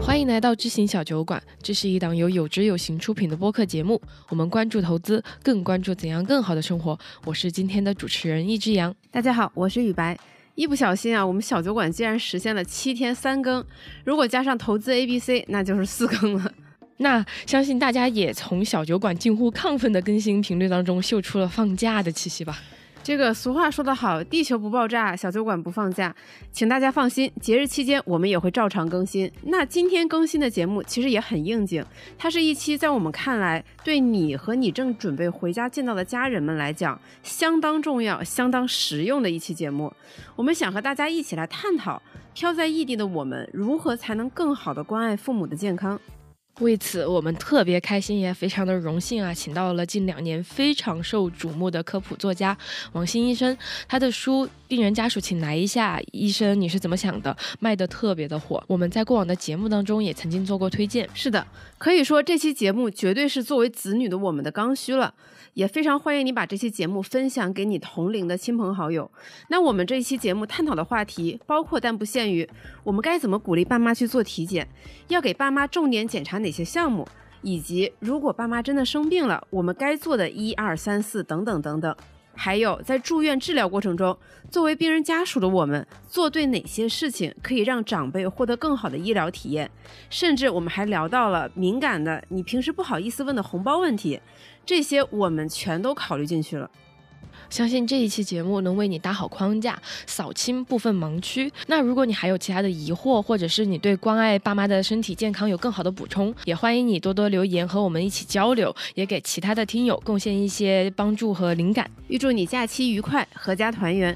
欢迎来到知行小酒馆，这是一档由有知有行出品的播客节目。我们关注投资，更关注怎样更好的生活。我是今天的主持人易之阳。大家好，我是雨白。一不小心啊，我们小酒馆竟然实现了七天三更，如果加上投资 A、B、C，那就是四更了。那相信大家也从小酒馆近乎亢奋的更新频率当中嗅出了放假的气息吧。这个俗话说得好，地球不爆炸，小酒馆不放假。请大家放心，节日期间我们也会照常更新。那今天更新的节目其实也很应景，它是一期在我们看来，对你和你正准备回家见到的家人们来讲，相当重要、相当实用的一期节目。我们想和大家一起来探讨，漂在异地的我们如何才能更好的关爱父母的健康。为此，我们特别开心，也非常的荣幸啊，请到了近两年非常受瞩目的科普作家王鑫医生。他的书《病人家属请来一下》，医生你是怎么想的？卖的特别的火。我们在过往的节目当中也曾经做过推荐。是的，可以说这期节目绝对是作为子女的我们的刚需了。也非常欢迎你把这期节目分享给你同龄的亲朋好友。那我们这一期节目探讨的话题包括但不限于：我们该怎么鼓励爸妈去做体检？要给爸妈重点检查哪些项目？以及如果爸妈真的生病了，我们该做的一二三四等等等等。还有在住院治疗过程中，作为病人家属的我们，做对哪些事情可以让长辈获得更好的医疗体验？甚至我们还聊到了敏感的你平时不好意思问的红包问题。这些我们全都考虑进去了，相信这一期节目能为你搭好框架，扫清部分盲区。那如果你还有其他的疑惑，或者是你对关爱爸妈的身体健康有更好的补充，也欢迎你多多留言和我们一起交流，也给其他的听友贡献一些帮助和灵感。预祝你假期愉快，阖家团圆。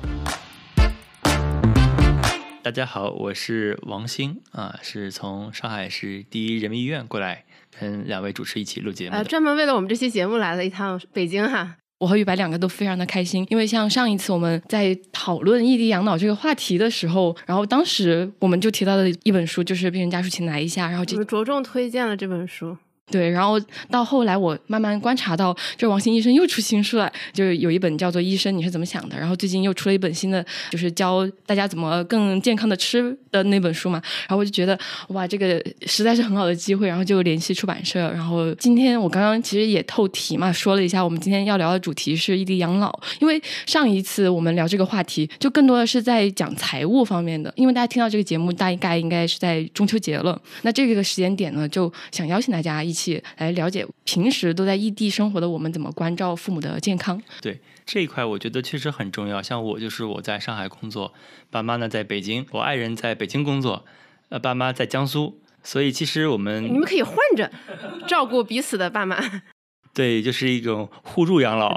大家好，我是王鑫啊，是从上海市第一人民医院过来。跟两位主持一起录节目，呃，专门为了我们这期节目来了一趟北京哈。我和玉白两个都非常的开心，因为像上一次我们在讨论异地养老这个话题的时候，然后当时我们就提到的一本书就是《病人家属请来一下》，然后就着重推荐了这本书。对，然后到后来，我慢慢观察到，这王鑫医生又出新书了，就是有一本叫做《医生你是怎么想的》，然后最近又出了一本新的，就是教大家怎么更健康的吃的那本书嘛。然后我就觉得，哇，这个实在是很好的机会，然后就联系出版社。然后今天我刚刚其实也透题嘛，说了一下，我们今天要聊的主题是异地养老，因为上一次我们聊这个话题，就更多的是在讲财务方面的。因为大家听到这个节目大概应该是在中秋节了，那这个时间点呢，就想邀请大家一。一起来了解平时都在异地生活的我们怎么关照父母的健康。对这一块，我觉得确实很重要。像我就是我在上海工作，爸妈呢在北京，我爱人在北京工作，呃，爸妈在江苏，所以其实我们你们可以换着照顾彼此的爸妈。对，就是一种互助养老，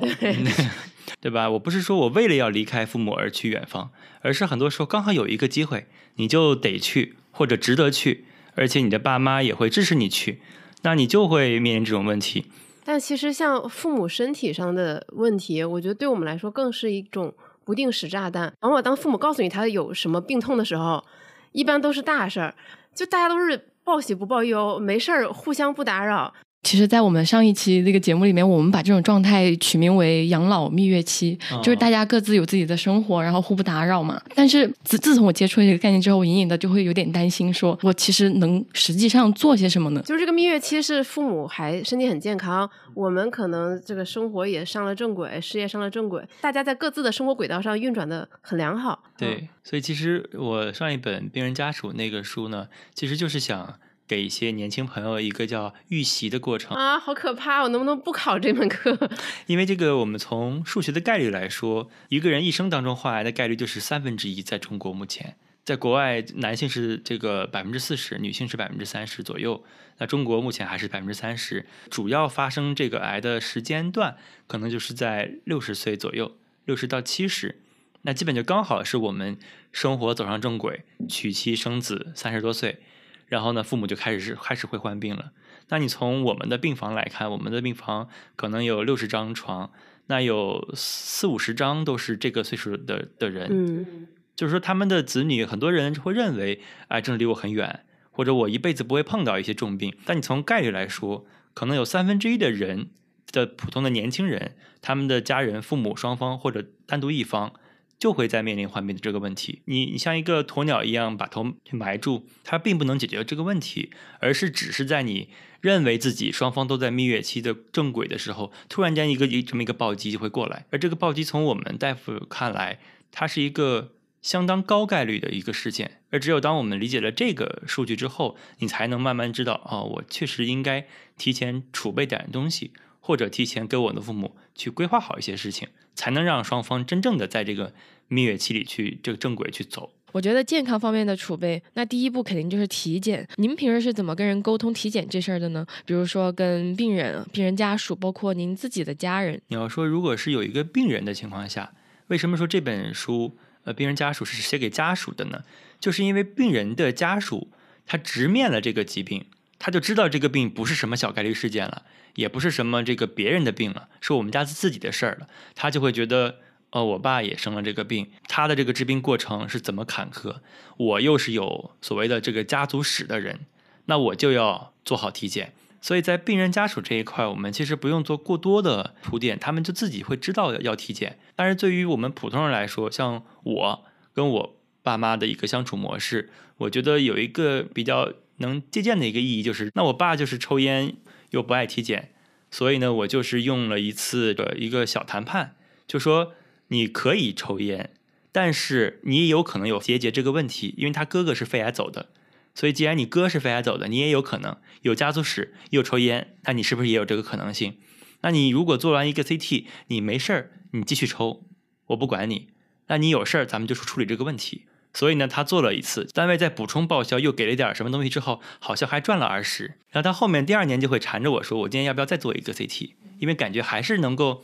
对吧？我不是说我为了要离开父母而去远方，而是很多时候刚好有一个机会，你就得去或者值得去，而且你的爸妈也会支持你去。那你就会面临这种问题，但其实像父母身体上的问题，我觉得对我们来说更是一种不定时炸弹。往往当父母告诉你他有什么病痛的时候，一般都是大事儿，就大家都是报喜不报忧，没事儿互相不打扰。其实，在我们上一期那个节目里面，我们把这种状态取名为“养老蜜月期”，就是大家各自有自己的生活，然后互不打扰嘛。但是自自从我接触这个概念之后，我隐隐的就会有点担心，说我其实能实际上做些什么呢？就是这个蜜月期是父母还身体很健康，我们可能这个生活也上了正轨，事业上了正轨，大家在各自的生活轨道上运转的很良好。对，所以其实我上一本病人家属那个书呢，其实就是想。给一些年轻朋友一个叫预习的过程啊，好可怕！我能不能不考这门课？因为这个，我们从数学的概率来说，一个人一生当中患癌的概率就是三分之一。在中国目前，在国外，男性是这个百分之四十，女性是百分之三十左右。那中国目前还是百分之三十，主要发生这个癌的时间段可能就是在六十岁左右，六十到七十，那基本就刚好是我们生活走上正轨，娶妻生子，三十多岁。然后呢，父母就开始是开始会患病了。那你从我们的病房来看，我们的病房可能有六十张床，那有四五十张都是这个岁数的的人。嗯，就是说他们的子女，很多人会认为癌症离我很远，或者我一辈子不会碰到一些重病。但你从概率来说，可能有三分之一的人的普通的年轻人，他们的家人、父母双方或者单独一方，就会在面临患病的这个问题。你你像一个鸵鸟一样把头埋住，它并不能解决这个问题，而是只是在你认为自己双方都在蜜月期的正轨的时候，突然间一个一这么一个暴击就会过来。而这个暴击从我们大夫看来，它是一个相当高概率的一个事件。而只有当我们理解了这个数据之后，你才能慢慢知道，哦，我确实应该提前储备点东西。或者提前跟我的父母去规划好一些事情，才能让双方真正的在这个蜜月期里去这个正轨去走。我觉得健康方面的储备，那第一步肯定就是体检。您平时是怎么跟人沟通体检这事儿的呢？比如说跟病人、病人家属，包括您自己的家人。你要说如果是有一个病人的情况下，为什么说这本书呃病人家属是写给家属的呢？就是因为病人的家属他直面了这个疾病，他就知道这个病不是什么小概率事件了。也不是什么这个别人的病了，是我们家自己的事儿了。他就会觉得，哦，我爸也生了这个病，他的这个治病过程是怎么坎坷？我又是有所谓的这个家族史的人，那我就要做好体检。所以在病人家属这一块，我们其实不用做过多的铺垫，他们就自己会知道要体检。但是对于我们普通人来说，像我跟我爸妈的一个相处模式，我觉得有一个比较能借鉴的一个意义，就是那我爸就是抽烟。又不爱体检，所以呢，我就是用了一次的一个小谈判，就说你可以抽烟，但是你也有可能有结节这个问题，因为他哥哥是肺癌走的，所以既然你哥是肺癌走的，你也有可能有家族史又抽烟，那你是不是也有这个可能性？那你如果做完一个 CT，你没事儿，你继续抽，我不管你，那你有事儿，咱们就处理这个问题。所以呢，他做了一次，单位在补充报销，又给了点什么东西之后，好像还赚了二十。然后他后面第二年就会缠着我说：“我今天要不要再做一个 CT？” 因为感觉还是能够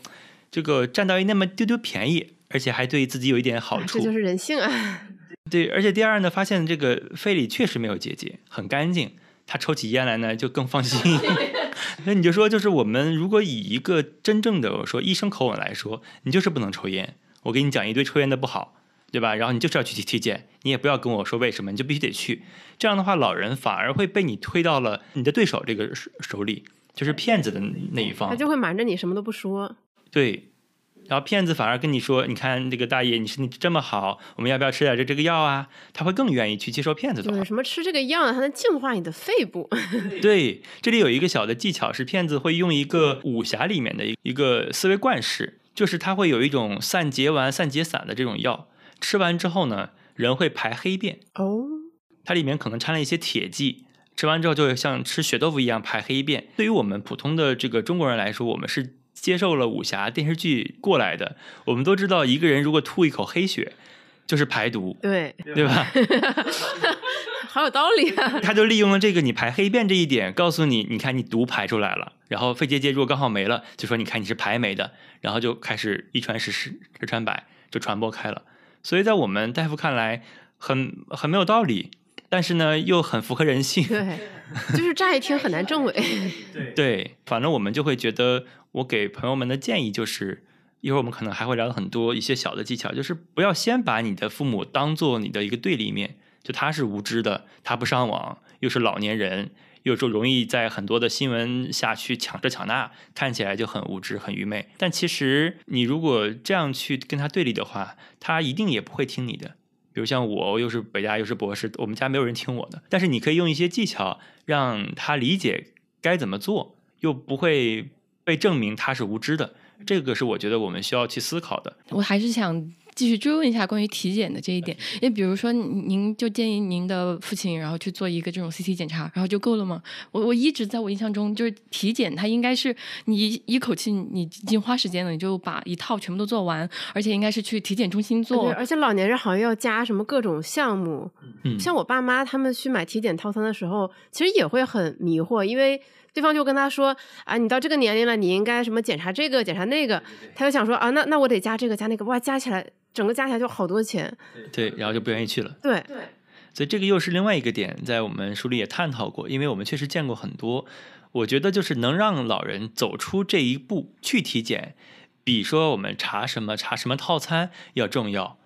这个占到一那么丢丢便宜，而且还对自己有一点好处。这就是人性啊！对，而且第二呢，发现这个肺里确实没有结节，很干净。他抽起烟来呢，就更放心。那你就说，就是我们如果以一个真正的说医生口吻来说，你就是不能抽烟。我给你讲一堆抽烟的不好。对吧？然后你就是要去体体检，你也不要跟我说为什么，你就必须得去。这样的话，老人反而会被你推到了你的对手这个手手里，就是骗子的那一方。他就会瞒着你，什么都不说。对，然后骗子反而跟你说：“你看这个大爷，你身体这么好，我们要不要吃点这这个药啊？”他会更愿意去接受骗子的话。什么吃这个药，它能净化你的肺部。对，这里有一个小的技巧是，骗子会用一个武侠里面的一一个思维惯式，就是他会有一种散结丸、散结散的这种药。吃完之后呢，人会排黑便哦，它里面可能掺了一些铁剂，吃完之后就会像吃血豆腐一样排黑便。对于我们普通的这个中国人来说，我们是接受了武侠电视剧过来的，我们都知道一个人如果吐一口黑血就是排毒，对对吧？好有道理啊！他就利用了这个你排黑便这一点，告诉你，你看你毒排出来了，然后肺结节如果刚好没了，就说你看你是排没的，然后就开始一传十，十传百，就传播开了。所以在我们大夫看来，很很没有道理，但是呢，又很符合人性。对，就是乍一听很难证伪。对，反正我们就会觉得，我给朋友们的建议就是，一会儿我们可能还会聊很多一些小的技巧，就是不要先把你的父母当做你的一个对立面，就他是无知的，他不上网，又是老年人。有时候容易在很多的新闻下去抢这抢那，看起来就很无知、很愚昧。但其实你如果这样去跟他对立的话，他一定也不会听你的。比如像我，又是北大又是博士，我们家没有人听我的。但是你可以用一些技巧让他理解该怎么做，又不会被证明他是无知的。这个是我觉得我们需要去思考的。我还是想。继续追问一下关于体检的这一点，因为比如说，您就建议您的父亲，然后去做一个这种 CT 检查，然后就够了吗？我我一直在我印象中，就是体检它应该是你一口气你已经花时间了，你就把一套全部都做完，而且应该是去体检中心做。而且老年人好像要加什么各种项目，像我爸妈他们去买体检套餐的时候，其实也会很迷惑，因为对方就跟他说啊，你到这个年龄了，你应该什么检查这个检查那个，他就想说啊，那那我得加这个加那个，哇，加起来。整个加起来就好多钱，对，然后就不愿意去了。对对，所以这个又是另外一个点，在我们书里也探讨过，因为我们确实见过很多。我觉得就是能让老人走出这一步去体检，比说我们查什么查什么套餐要重要。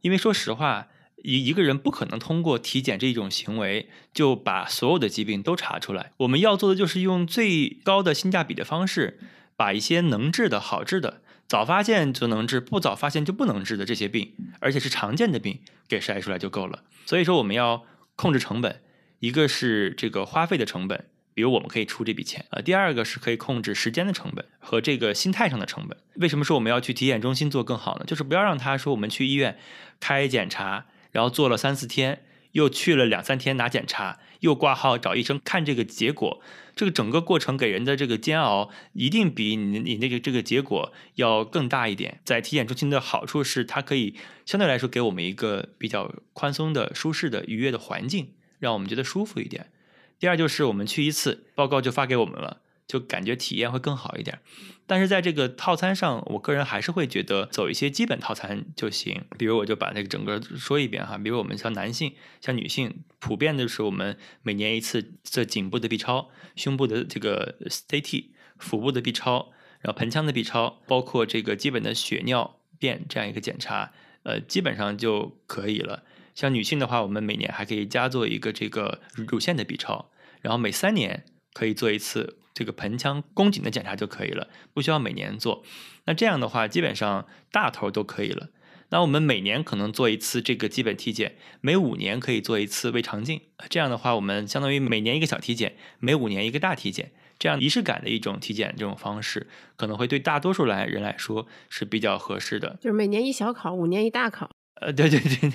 因为说实话，一一个人不可能通过体检这种行为就把所有的疾病都查出来。我们要做的就是用最高的性价比的方式。把一些能治的好治的。早发现就能治，不早发现就不能治的这些病，而且是常见的病，给筛出来就够了。所以说我们要控制成本，一个是这个花费的成本，比如我们可以出这笔钱呃，第二个是可以控制时间的成本和这个心态上的成本。为什么说我们要去体检中心做更好呢？就是不要让他说我们去医院开检查，然后做了三四天，又去了两三天拿检查，又挂号找医生看这个结果。这个整个过程给人的这个煎熬，一定比你你那个这个结果要更大一点。在体检中心的好处是，它可以相对来说给我们一个比较宽松的、舒适的、愉悦的环境，让我们觉得舒服一点。第二就是我们去一次，报告就发给我们了。就感觉体验会更好一点，但是在这个套餐上，我个人还是会觉得走一些基本套餐就行。比如我就把那个整个说一遍哈，比如我们像男性、像女性，普遍的是我们每年一次这颈部的 B 超、胸部的这个 CT、腹部的 B 超，然后盆腔的 B 超，包括这个基本的血尿便这样一个检查，呃，基本上就可以了。像女性的话，我们每年还可以加做一个这个乳腺的 B 超，然后每三年可以做一次。这个盆腔宫颈的检查就可以了，不需要每年做。那这样的话，基本上大头都可以了。那我们每年可能做一次这个基本体检，每五年可以做一次胃肠镜。这样的话，我们相当于每年一个小体检，每五年一个大体检，这样仪式感的一种体检这种方式，可能会对大多数来人来说是比较合适的。就是每年一小考，五年一大考。呃，对对对，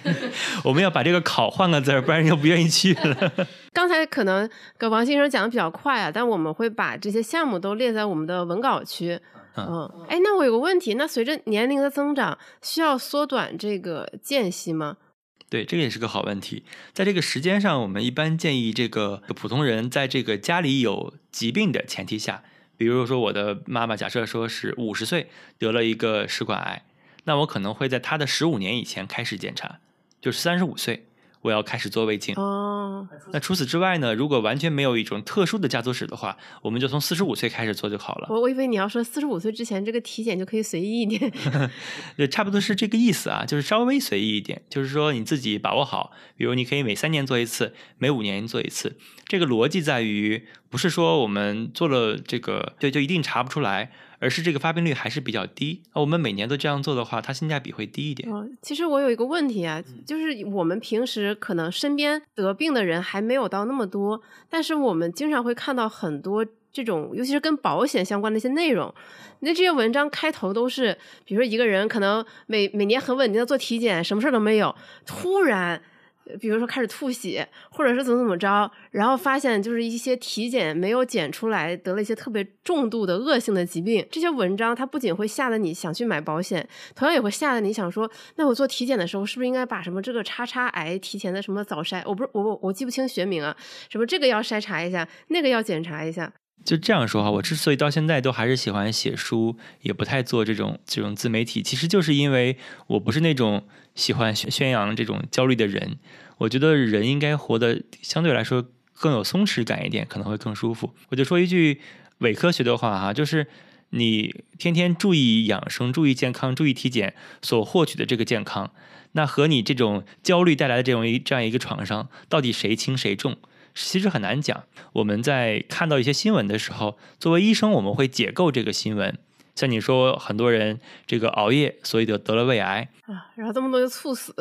我们要把这个考换个字儿，不然就不愿意去了。刚才可能跟王先生讲的比较快啊，但我们会把这些项目都列在我们的文稿区。嗯，哎，那我有个问题，那随着年龄的增长，需要缩短这个间隙吗？对，这个也是个好问题。在这个时间上，我们一般建议这个普通人在这个家里有疾病的前提下，比如说我的妈妈，假设说是五十岁得了一个食管癌。那我可能会在他的十五年以前开始检查，就是三十五岁。我要开始做胃镜哦。那除此之外呢？如果完全没有一种特殊的家族史的话，我们就从四十五岁开始做就好了。我我以为你要说四十五岁之前这个体检就可以随意一点，对，差不多是这个意思啊，就是稍微随意一点，就是说你自己把握好。比如你可以每三年做一次，每五年做一次。这个逻辑在于，不是说我们做了这个，对，就一定查不出来。而是这个发病率还是比较低。我们每年都这样做的话，它性价比会低一点。哦，其实我有一个问题啊，就是我们平时可能身边得病的人还没有到那么多，但是我们经常会看到很多这种，尤其是跟保险相关的一些内容。那这些文章开头都是，比如说一个人可能每每年很稳定的做体检，什么事儿都没有，突然。比如说开始吐血，或者是怎么怎么着，然后发现就是一些体检没有检出来，得了一些特别重度的恶性的疾病。这些文章它不仅会吓得你想去买保险，同样也会吓得你想说，那我做体检的时候是不是应该把什么这个叉叉癌提前的什么早筛？我不是我我我记不清学名啊，什么这个要筛查一下，那个要检查一下。就这样说哈，我之所以到现在都还是喜欢写书，也不太做这种这种自媒体，其实就是因为我不是那种。喜欢宣宣扬这种焦虑的人，我觉得人应该活得相对来说更有松弛感一点，可能会更舒服。我就说一句伪科学的话哈，就是你天天注意养生、注意健康、注意体检所获取的这个健康，那和你这种焦虑带来的这种一这样一个创伤，到底谁轻谁重，其实很难讲。我们在看到一些新闻的时候，作为医生，我们会解构这个新闻。像你说，很多人这个熬夜，所以得得了胃癌啊，然后这么多就猝死。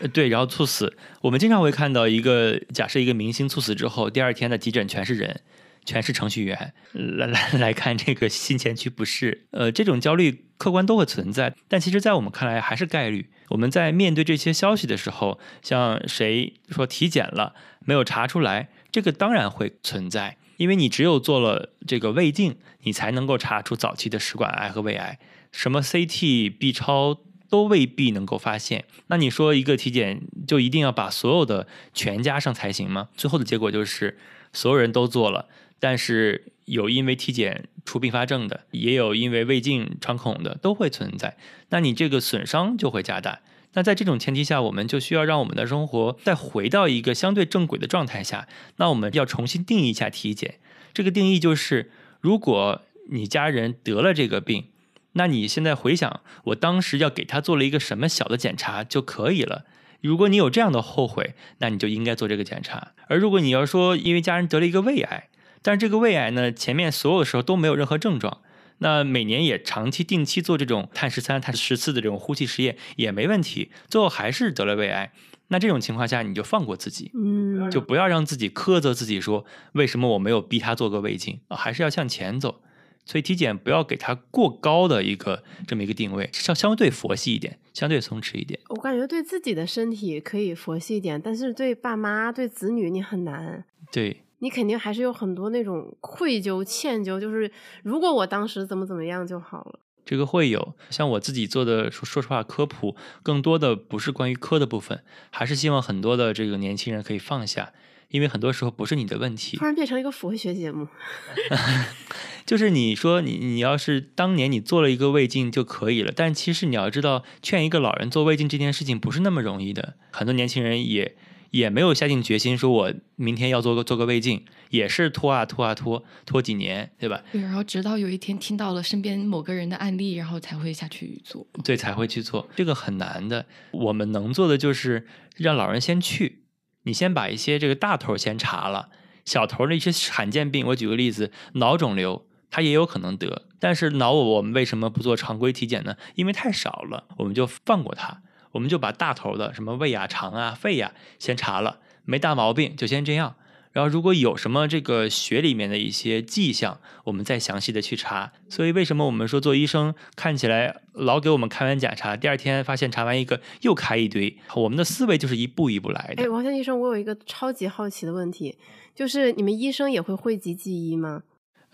呃，对，然后猝死，我们经常会看到一个假设，一个明星猝死之后，第二天的急诊全是人，全是程序员来 来来看这个心前区不适。呃，这种焦虑客观都会存在，但其实，在我们看来还是概率。我们在面对这些消息的时候，像谁说体检了没有查出来，这个当然会存在。因为你只有做了这个胃镜，你才能够查出早期的食管癌和胃癌，什么 CT、B 超都未必能够发现。那你说一个体检就一定要把所有的全加上才行吗？最后的结果就是所有人都做了，但是有因为体检出并发症的，也有因为胃镜穿孔的，都会存在。那你这个损伤就会加大。那在这种前提下，我们就需要让我们的生活再回到一个相对正轨的状态下。那我们要重新定义一下体检。这个定义就是，如果你家人得了这个病，那你现在回想，我当时要给他做了一个什么小的检查就可以了。如果你有这样的后悔，那你就应该做这个检查。而如果你要说因为家人得了一个胃癌，但是这个胃癌呢，前面所有的时候都没有任何症状，那每年也长期定期做这种碳十三、碳十四的这种呼气实验也没问题，最后还是得了胃癌。那这种情况下，你就放过自己，嗯，就不要让自己苛责自己，说为什么我没有逼他做个胃镜啊，还是要向前走。所以体检不要给他过高的一个这么一个定位，相相对佛系一点，相对松弛一点。我感觉对自己的身体可以佛系一点，但是对爸妈、对子女你很难。对，你肯定还是有很多那种愧疚、歉疚，就是如果我当时怎么怎么样就好了。这个会有。像我自己做的，说说实话，科普更多的不是关于科的部分，还是希望很多的这个年轻人可以放下，因为很多时候不是你的问题突。然变成了一个佛学节目，就是你说你你要是当年你做了一个胃镜就可以了，但其实你要知道，劝一个老人做胃镜这件事情不是那么容易的。很多年轻人也也没有下定决心说，我明天要做个做个胃镜，也是拖啊拖啊拖拖几年，对吧？对，然后直到有一天听到了身边某个人的案例，然后才会下去做。对，才会去做，这个很难的。我们能做的就是让老人先去，你先把一些这个大头先查了，小头的一些罕见病，我举个例子，脑肿瘤。他也有可能得，但是脑我们为什么不做常规体检呢？因为太少了，我们就放过它，我们就把大头的什么胃呀、肠啊、肺呀先查了，没大毛病就先这样。然后如果有什么这个血里面的一些迹象，我们再详细的去查。所以为什么我们说做医生看起来老给我们开完假查，第二天发现查完一个又开一堆，我们的思维就是一步一步来的哎，。王先医生，我有一个超级好奇的问题，就是你们医生也会汇集记忆吗？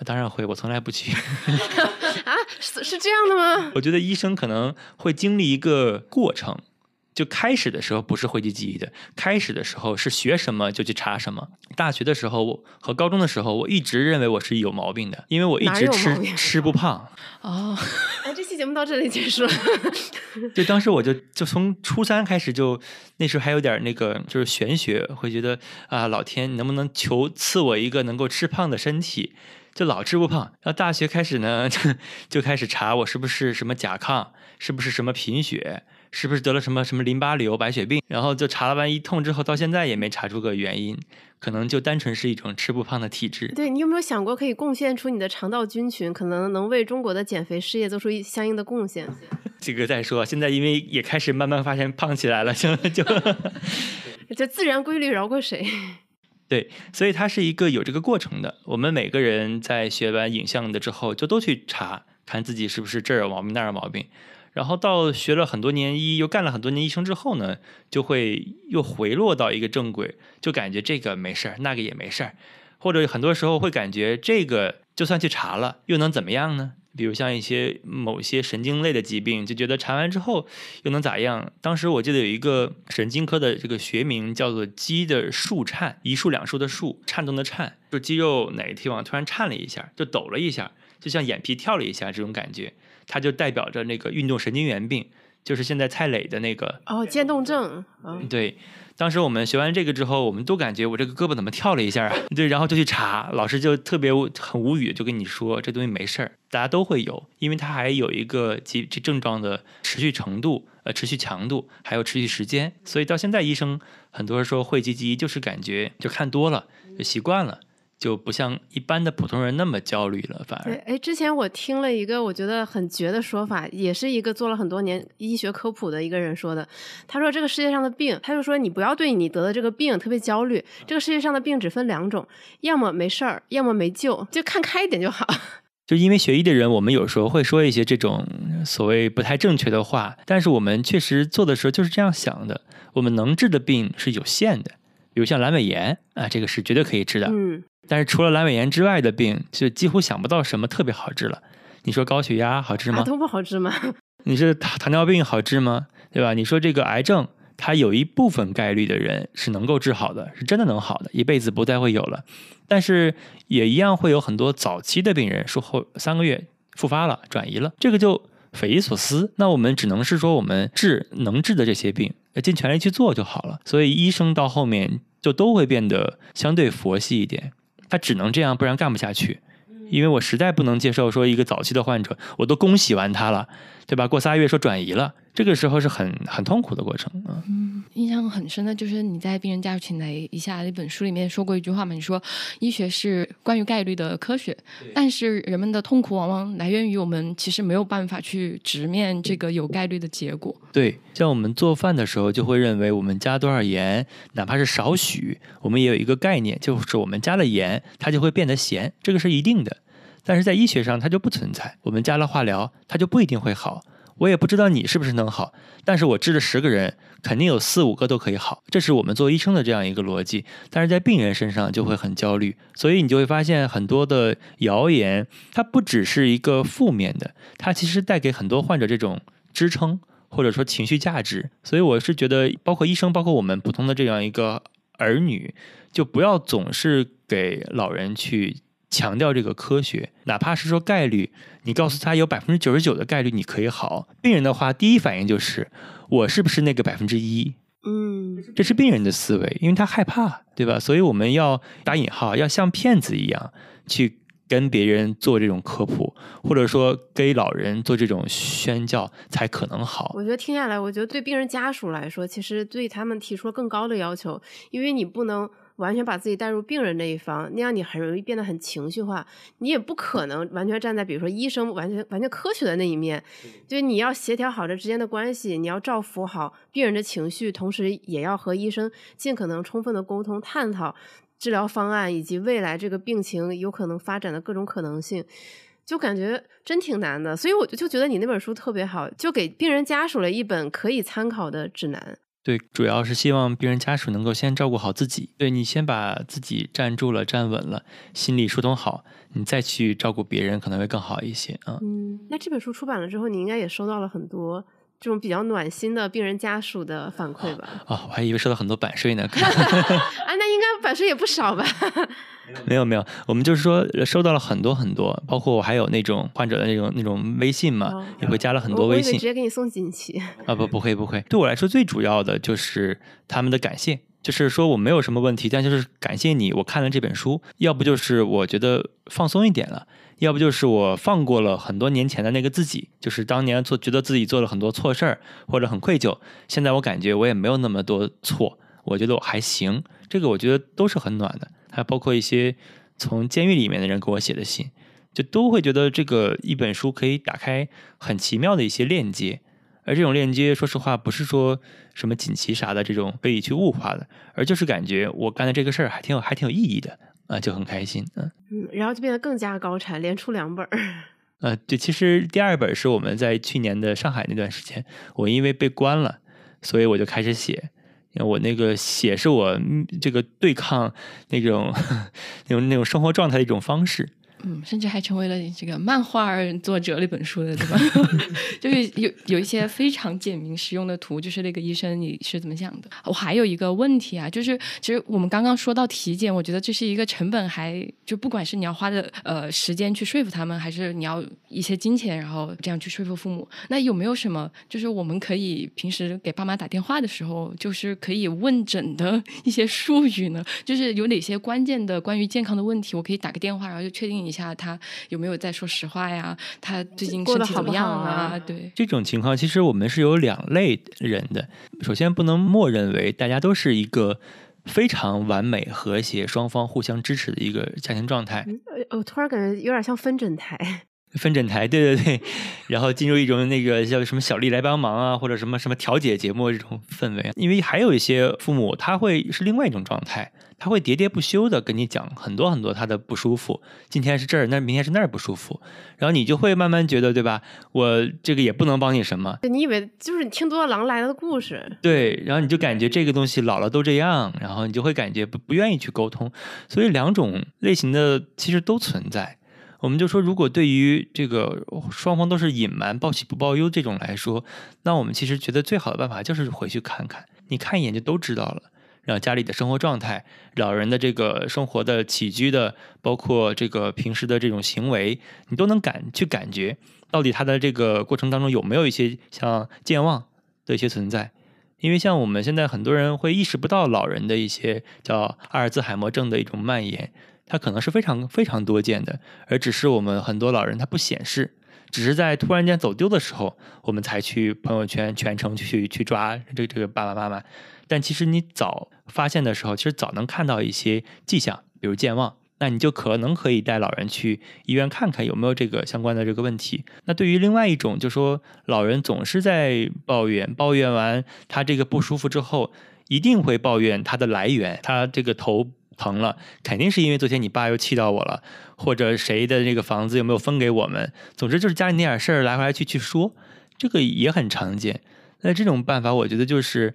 当然会，我从来不去。啊，是是这样的吗？我觉得医生可能会经历一个过程，就开始的时候不是讳疾忌医的，开始的时候是学什么就去查什么。大学的时候我和高中的时候，我一直认为我是有毛病的，因为我一直吃吃不胖。哦，哎，这期节目到这里结束了。就当时我就就从初三开始就那时候还有点那个就是玄学，会觉得啊老天你能不能求赐我一个能够吃胖的身体，就老吃不胖。然后大学开始呢就 就开始查我是不是什么甲亢，是不是什么贫血，是不是得了什么什么淋巴瘤、白血病，然后就查了完一通之后，到现在也没查出个原因，可能就单纯是一种吃不胖的体质。对你有没有想过，可以贡献出你的肠道菌群，可能能为中国的减肥事业做出一相应的贡献？这个再说，现在因为也开始慢慢发现胖起来了，就就。就自然规律饶过谁？对，所以它是一个有这个过程的。我们每个人在学完影像的之后，就都去查，看自己是不是这儿有毛病那儿有毛病。然后到学了很多年医，又干了很多年医生之后呢，就会又回落到一个正轨，就感觉这个没事儿，那个也没事儿，或者很多时候会感觉这个就算去查了，又能怎么样呢？比如像一些某些神经类的疾病，就觉得查完之后又能咋样？当时我记得有一个神经科的这个学名叫做肌的束颤，一束两束的束，颤动的颤，就肌肉哪个地方突然颤了一下，就抖了一下，就像眼皮跳了一下这种感觉，它就代表着那个运动神经元病，就是现在蔡磊的那个哦，渐冻症。哦，对，当时我们学完这个之后，我们都感觉我这个胳膊怎么跳了一下啊？对，然后就去查，老师就特别很无语，就跟你说这东西没事儿，大家都会有，因为它还有一个疾这症状的持续程度、呃持续强度，还有持续时间，所以到现在医生很多人说讳疾忌医，就是感觉就看多了，就习惯了。就不像一般的普通人那么焦虑了，反对，而哎，之前我听了一个我觉得很绝的说法，也是一个做了很多年医学科普的一个人说的。他说这个世界上的病，他就说你不要对你得的这个病特别焦虑。这个世界上的病只分两种，要么没事儿，要么没救，就看开一点就好。就因为学医的人，我们有时候会说一些这种所谓不太正确的话，但是我们确实做的时候就是这样想的。我们能治的病是有限的，比如像阑尾炎啊，这个是绝对可以治的。嗯，但是除了阑尾炎之外的病，就几乎想不到什么特别好治了。你说高血压好治吗？啊都不好治吗？你说糖糖尿病好治吗？对吧？你说这个癌症，它有一部分概率的人是能够治好的，是真的能好的，一辈子不再会有了。但是也一样会有很多早期的病人术后三个月复发了，转移了，这个就匪夷所思。那我们只能是说，我们治能治的这些病，尽全力去做就好了。所以医生到后面就都会变得相对佛系一点，他只能这样，不然干不下去。因为我实在不能接受说一个早期的患者，我都恭喜完他了，对吧？过仨月说转移了，这个时候是很很痛苦的过程啊。嗯，印象很深的就是你在《病人家属请来一下》那本书里面说过一句话嘛，你说医学是关于概率的科学，但是人们的痛苦往往来源于我们其实没有办法去直面这个有概率的结果。对，像我们做饭的时候，就会认为我们加多少盐，哪怕是少许，我们也有一个概念，就是我们加了盐，它就会变得咸，这个是一定的。但是在医学上，它就不存在。我们加了化疗，它就不一定会好。我也不知道你是不是能好，但是我治了十个人，肯定有四五个都可以好。这是我们做医生的这样一个逻辑。但是在病人身上就会很焦虑，所以你就会发现很多的谣言，它不只是一个负面的，它其实带给很多患者这种支撑或者说情绪价值。所以我是觉得，包括医生，包括我们普通的这样一个儿女，就不要总是给老人去。强调这个科学，哪怕是说概率，你告诉他有百分之九十九的概率你可以好，病人的话第一反应就是我是不是那个百分之一？嗯，这是病人的思维，因为他害怕，对吧？所以我们要打引号，要像骗子一样去跟别人做这种科普，或者说给老人做这种宣教，才可能好。我觉得听下来，我觉得对病人家属来说，其实对他们提出了更高的要求，因为你不能。完全把自己带入病人那一方，那样你很容易变得很情绪化。你也不可能完全站在比如说医生完全完全科学的那一面，就是你要协调好这之间的关系，你要照顾好病人的情绪，同时也要和医生尽可能充分的沟通，探讨治疗方案以及未来这个病情有可能发展的各种可能性，就感觉真挺难的。所以我就就觉得你那本书特别好，就给病人家属了一本可以参考的指南。对，主要是希望病人家属能够先照顾好自己。对你先把自己站住了、站稳了，心理疏通好，你再去照顾别人可能会更好一些啊。嗯，那这本书出版了之后，你应该也收到了很多这种比较暖心的病人家属的反馈吧？啊，我还以为收到很多版税呢。啊，那应该版税也不少吧？没有 没有，我们就是说收到了很多很多，包括我还有那种患者的那种那种微信嘛，也会加了很多微信，直接给你送锦旗啊不不会不会，对我来说最主要的就是他们的感谢，就是说我没有什么问题，但就是感谢你，我看了这本书，要不就是我觉得放松一点了，要不就是我放过了很多年前的那个自己，就是当年做觉得自己做了很多错事儿或者很愧疚，现在我感觉我也没有那么多错，我觉得我还行，这个我觉得都是很暖的。还包括一些从监狱里面的人给我写的信，就都会觉得这个一本书可以打开很奇妙的一些链接，而这种链接，说实话不是说什么锦旗啥的这种可以去物化的，而就是感觉我干的这个事儿还挺有还挺有意义的啊，就很开心，嗯嗯，然后就变得更加高产，连出两本儿，呃，对，其实第二本是我们在去年的上海那段时间，我因为被关了，所以我就开始写。因为我那个写是我这个对抗那种 那种那种生活状态的一种方式。嗯，甚至还成为了这个漫画作者那本书的，对吧？就是有有一些非常简明实用的图，就是那个医生你是怎么想的？我还有一个问题啊，就是其实我们刚刚说到体检，我觉得这是一个成本，还就不管是你要花的呃时间去说服他们，还是你要一些金钱，然后这样去说服父母，那有没有什么就是我们可以平时给爸妈打电话的时候，就是可以问诊的一些术语呢？就是有哪些关键的关于健康的问题，我可以打个电话，然后就确定一。一下他有没有在说实话呀？他最近身体怎么样啊？对这种情况，其实我们是有两类人的。首先，不能默认为大家都是一个非常完美、和谐、双方互相支持的一个家庭状态。我突然感觉有点像分诊台。分诊台，对对对，然后进入一种那个叫什么小丽来帮忙啊，或者什么什么调解节目这种氛围。因为还有一些父母，他会是另外一种状态，他会喋喋不休的跟你讲很多很多他的不舒服，今天是这儿，那明天是那儿不舒服，然后你就会慢慢觉得，对吧？我这个也不能帮你什么。你以为就是你听多了狼来了的故事？对，然后你就感觉这个东西老了都这样，然后你就会感觉不不愿意去沟通。所以两种类型的其实都存在。我们就说，如果对于这个双方都是隐瞒、报喜不报忧这种来说，那我们其实觉得最好的办法就是回去看看，你看一眼就都知道了。让家里的生活状态、老人的这个生活的起居的，包括这个平时的这种行为，你都能感去感觉到底他的这个过程当中有没有一些像健忘的一些存在。因为像我们现在很多人会意识不到老人的一些叫阿尔兹海默症的一种蔓延。它可能是非常非常多见的，而只是我们很多老人他不显示，只是在突然间走丢的时候，我们才去朋友圈全程去去抓这这个爸爸妈妈。但其实你早发现的时候，其实早能看到一些迹象，比如健忘，那你就可能可以带老人去医院看看有没有这个相关的这个问题。那对于另外一种，就说老人总是在抱怨，抱怨完他这个不舒服之后，一定会抱怨他的来源，他这个头疼了，肯定是因为昨天你爸又气到我了，或者谁的这个房子有没有分给我们，总之就是家里那点事儿来回来去去说，这个也很常见。那这种办法，我觉得就是。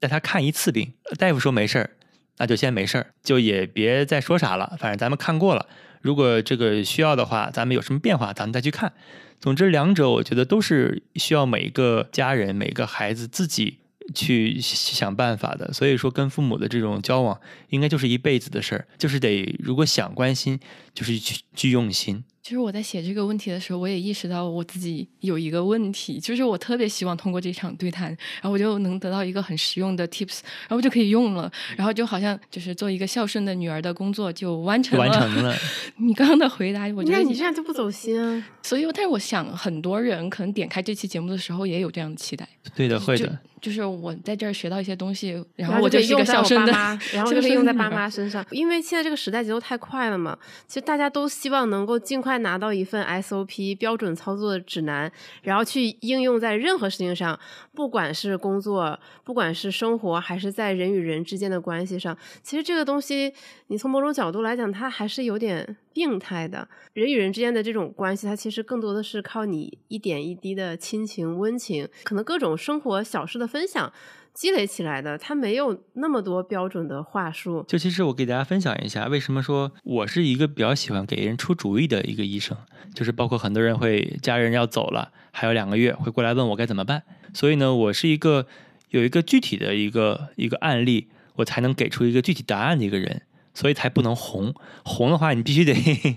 带他看一次病，大夫说没事儿，那就先没事儿，就也别再说啥了。反正咱们看过了，如果这个需要的话，咱们有什么变化，咱们再去看。总之，两者我觉得都是需要每一个家人、每个孩子自己去想办法的。所以说，跟父母的这种交往，应该就是一辈子的事儿，就是得如果想关心，就是去去用心。其实我在写这个问题的时候，我也意识到我自己有一个问题，就是我特别希望通过这场对谈，然后我就能得到一个很实用的 tips，然后我就可以用了，然后就好像就是做一个孝顺的女儿的工作就完成了。完成了。你刚刚的回答，我觉得你这样就不走心啊。所以，但是我想很多人可能点开这期节目的时候也有这样的期待。对的，会的。就是我在这儿学到一些东西，然后我就是个孝顺的，然后就可以用在爸妈身上。因为现在这个时代节奏太快了嘛，其实大家都希望能够尽快拿到一份 SOP 标准操作指南，然后去应用在任何事情上，不管是工作，不管是生活，还是在人与人之间的关系上。其实这个东西，你从某种角度来讲，它还是有点病态的。人与人之间的这种关系，它其实更多的是靠你一点一滴的亲情温情，可能各种生活小事的。分享积累起来的，他没有那么多标准的话术。就其实我给大家分享一下，为什么说我是一个比较喜欢给人出主意的一个医生，就是包括很多人会家人要走了，还有两个月会过来问我该怎么办。所以呢，我是一个有一个具体的一个一个案例，我才能给出一个具体答案的一个人，所以才不能红。红的话，你必须得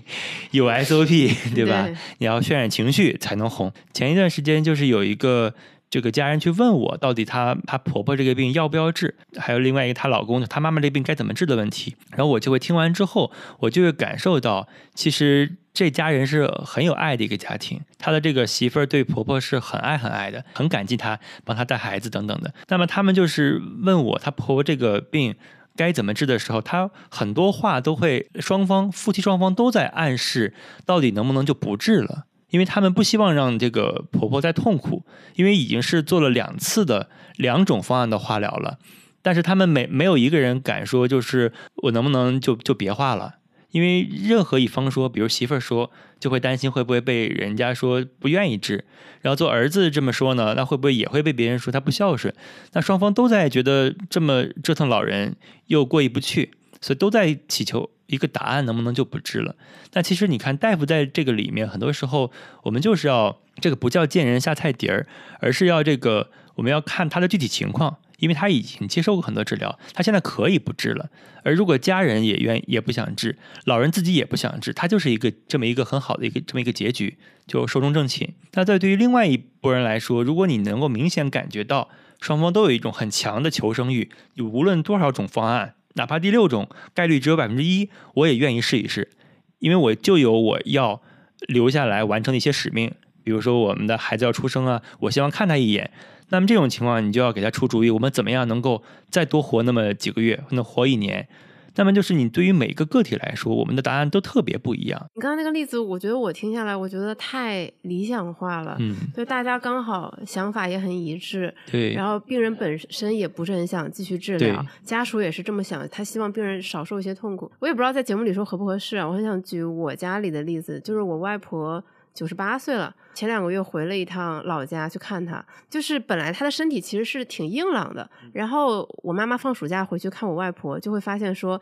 有 SOP，对吧？你要渲染情绪才能红。前一段时间就是有一个。这个家人去问我，到底她她婆婆这个病要不要治？还有另外一个她老公她妈妈这病该怎么治的问题。然后我就会听完之后，我就会感受到，其实这家人是很有爱的一个家庭。她的这个媳妇儿对婆婆是很爱很爱的，很感激她帮她带孩子等等的。那么他们就是问我，她婆婆这个病该怎么治的时候，他很多话都会双方夫妻双方都在暗示，到底能不能就不治了。因为他们不希望让这个婆婆再痛苦，因为已经是做了两次的两种方案的化疗了，但是他们没没有一个人敢说，就是我能不能就就别化了？因为任何一方说，比如媳妇儿说，就会担心会不会被人家说不愿意治，然后做儿子这么说呢，那会不会也会被别人说他不孝顺？那双方都在觉得这么折腾老人又过意不去，所以都在祈求。一个答案能不能就不治了？但其实你看，大夫在这个里面，很多时候我们就是要这个不叫见人下菜碟儿，而是要这个我们要看他的具体情况，因为他已经接受过很多治疗，他现在可以不治了。而如果家人也愿也不想治，老人自己也不想治，他就是一个这么一个很好的一个这么一个结局，就寿终正寝。那在对于另外一拨人来说，如果你能够明显感觉到双方都有一种很强的求生欲，你无论多少种方案。哪怕第六种概率只有百分之一，我也愿意试一试，因为我就有我要留下来完成的一些使命。比如说我们的孩子要出生啊，我希望看他一眼。那么这种情况，你就要给他出主意，我们怎么样能够再多活那么几个月，能活一年？那么就是你对于每个个体来说，我们的答案都特别不一样。你刚刚那个例子，我觉得我听下来，我觉得太理想化了。嗯，就大家刚好想法也很一致。对。然后病人本身也不是很想继续治疗，家属也是这么想，他希望病人少受一些痛苦。我也不知道在节目里说合不合适啊。我很想举我家里的例子，就是我外婆。九十八岁了，前两个月回了一趟老家去看他。就是本来他的身体其实是挺硬朗的，然后我妈妈放暑假回去看我外婆，就会发现说，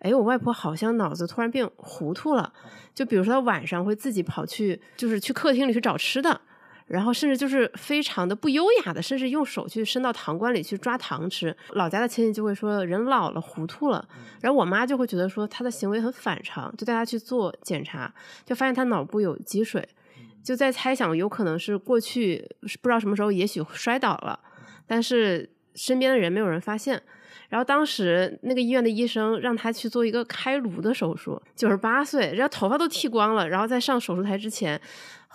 哎，我外婆好像脑子突然变糊涂了。就比如说她晚上会自己跑去，就是去客厅里去找吃的，然后甚至就是非常的不优雅的，甚至用手去伸到糖罐里去抓糖吃。老家的亲戚就会说人老了糊涂了，然后我妈就会觉得说她的行为很反常，就带她去做检查，就发现她脑部有积水。就在猜想，有可能是过去不知道什么时候，也许摔倒了，但是身边的人没有人发现。然后当时那个医院的医生让他去做一个开颅的手术，九十八岁，然后头发都剃光了，然后在上手术台之前。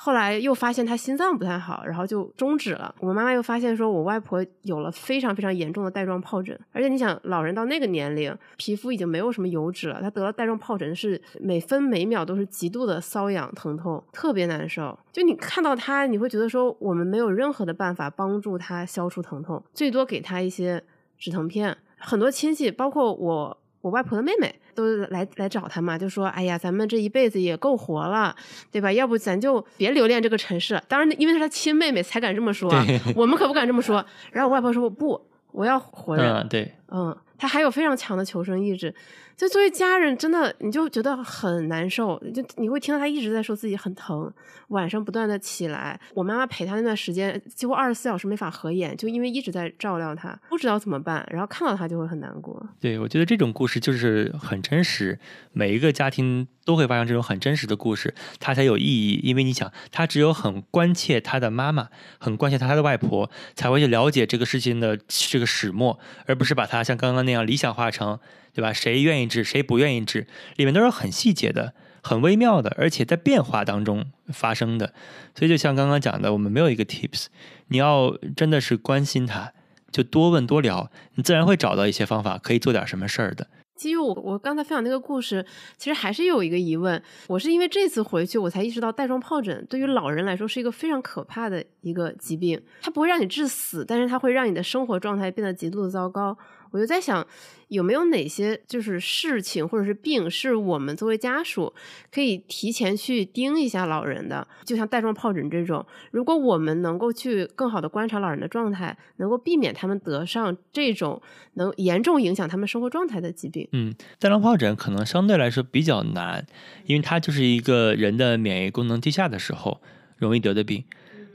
后来又发现他心脏不太好，然后就终止了。我妈妈又发现说，我外婆有了非常非常严重的带状疱疹，而且你想，老人到那个年龄，皮肤已经没有什么油脂了，她得了带状疱疹是每分每秒都是极度的瘙痒疼痛，特别难受。就你看到她，你会觉得说，我们没有任何的办法帮助她消除疼痛，最多给她一些止疼片。很多亲戚，包括我。我外婆的妹妹都来来找他嘛，就说：“哎呀，咱们这一辈子也够活了，对吧？要不咱就别留恋这个城市。”当然，因为是他亲妹妹才敢这么说，我们可不敢这么说。然后我外婆说：“不，我要活着。”嗯，对，嗯，他还有非常强的求生意志。就作为家人，真的你就觉得很难受，就你会听到他一直在说自己很疼，晚上不断的起来。我妈妈陪他那段时间，几乎二十四小时没法合眼，就因为一直在照料他，不知道怎么办，然后看到他就会很难过。对，我觉得这种故事就是很真实，每一个家庭都会发生这种很真实的故事，它才有意义。因为你想，他只有很关切他的妈妈，很关切他的外婆，才会去了解这个事情的这个始末，而不是把他像刚刚那样理想化成。对吧？谁愿意治，谁不愿意治，里面都是很细节的、很微妙的，而且在变化当中发生的。所以，就像刚刚讲的，我们没有一个 tips，你要真的是关心他，就多问多聊，你自然会找到一些方法，可以做点什么事儿的。基于我我刚才分享那个故事，其实还是有一个疑问。我是因为这次回去，我才意识到带状疱疹对于老人来说是一个非常可怕的一个疾病。它不会让你致死，但是它会让你的生活状态变得极度的糟糕。我就在想。有没有哪些就是事情或者是病，是我们作为家属可以提前去盯一下老人的？就像带状疱疹这种，如果我们能够去更好的观察老人的状态，能够避免他们得上这种能严重影响他们生活状态的疾病。嗯，带状疱疹可能相对来说比较难，因为它就是一个人的免疫功能低下的时候容易得的病，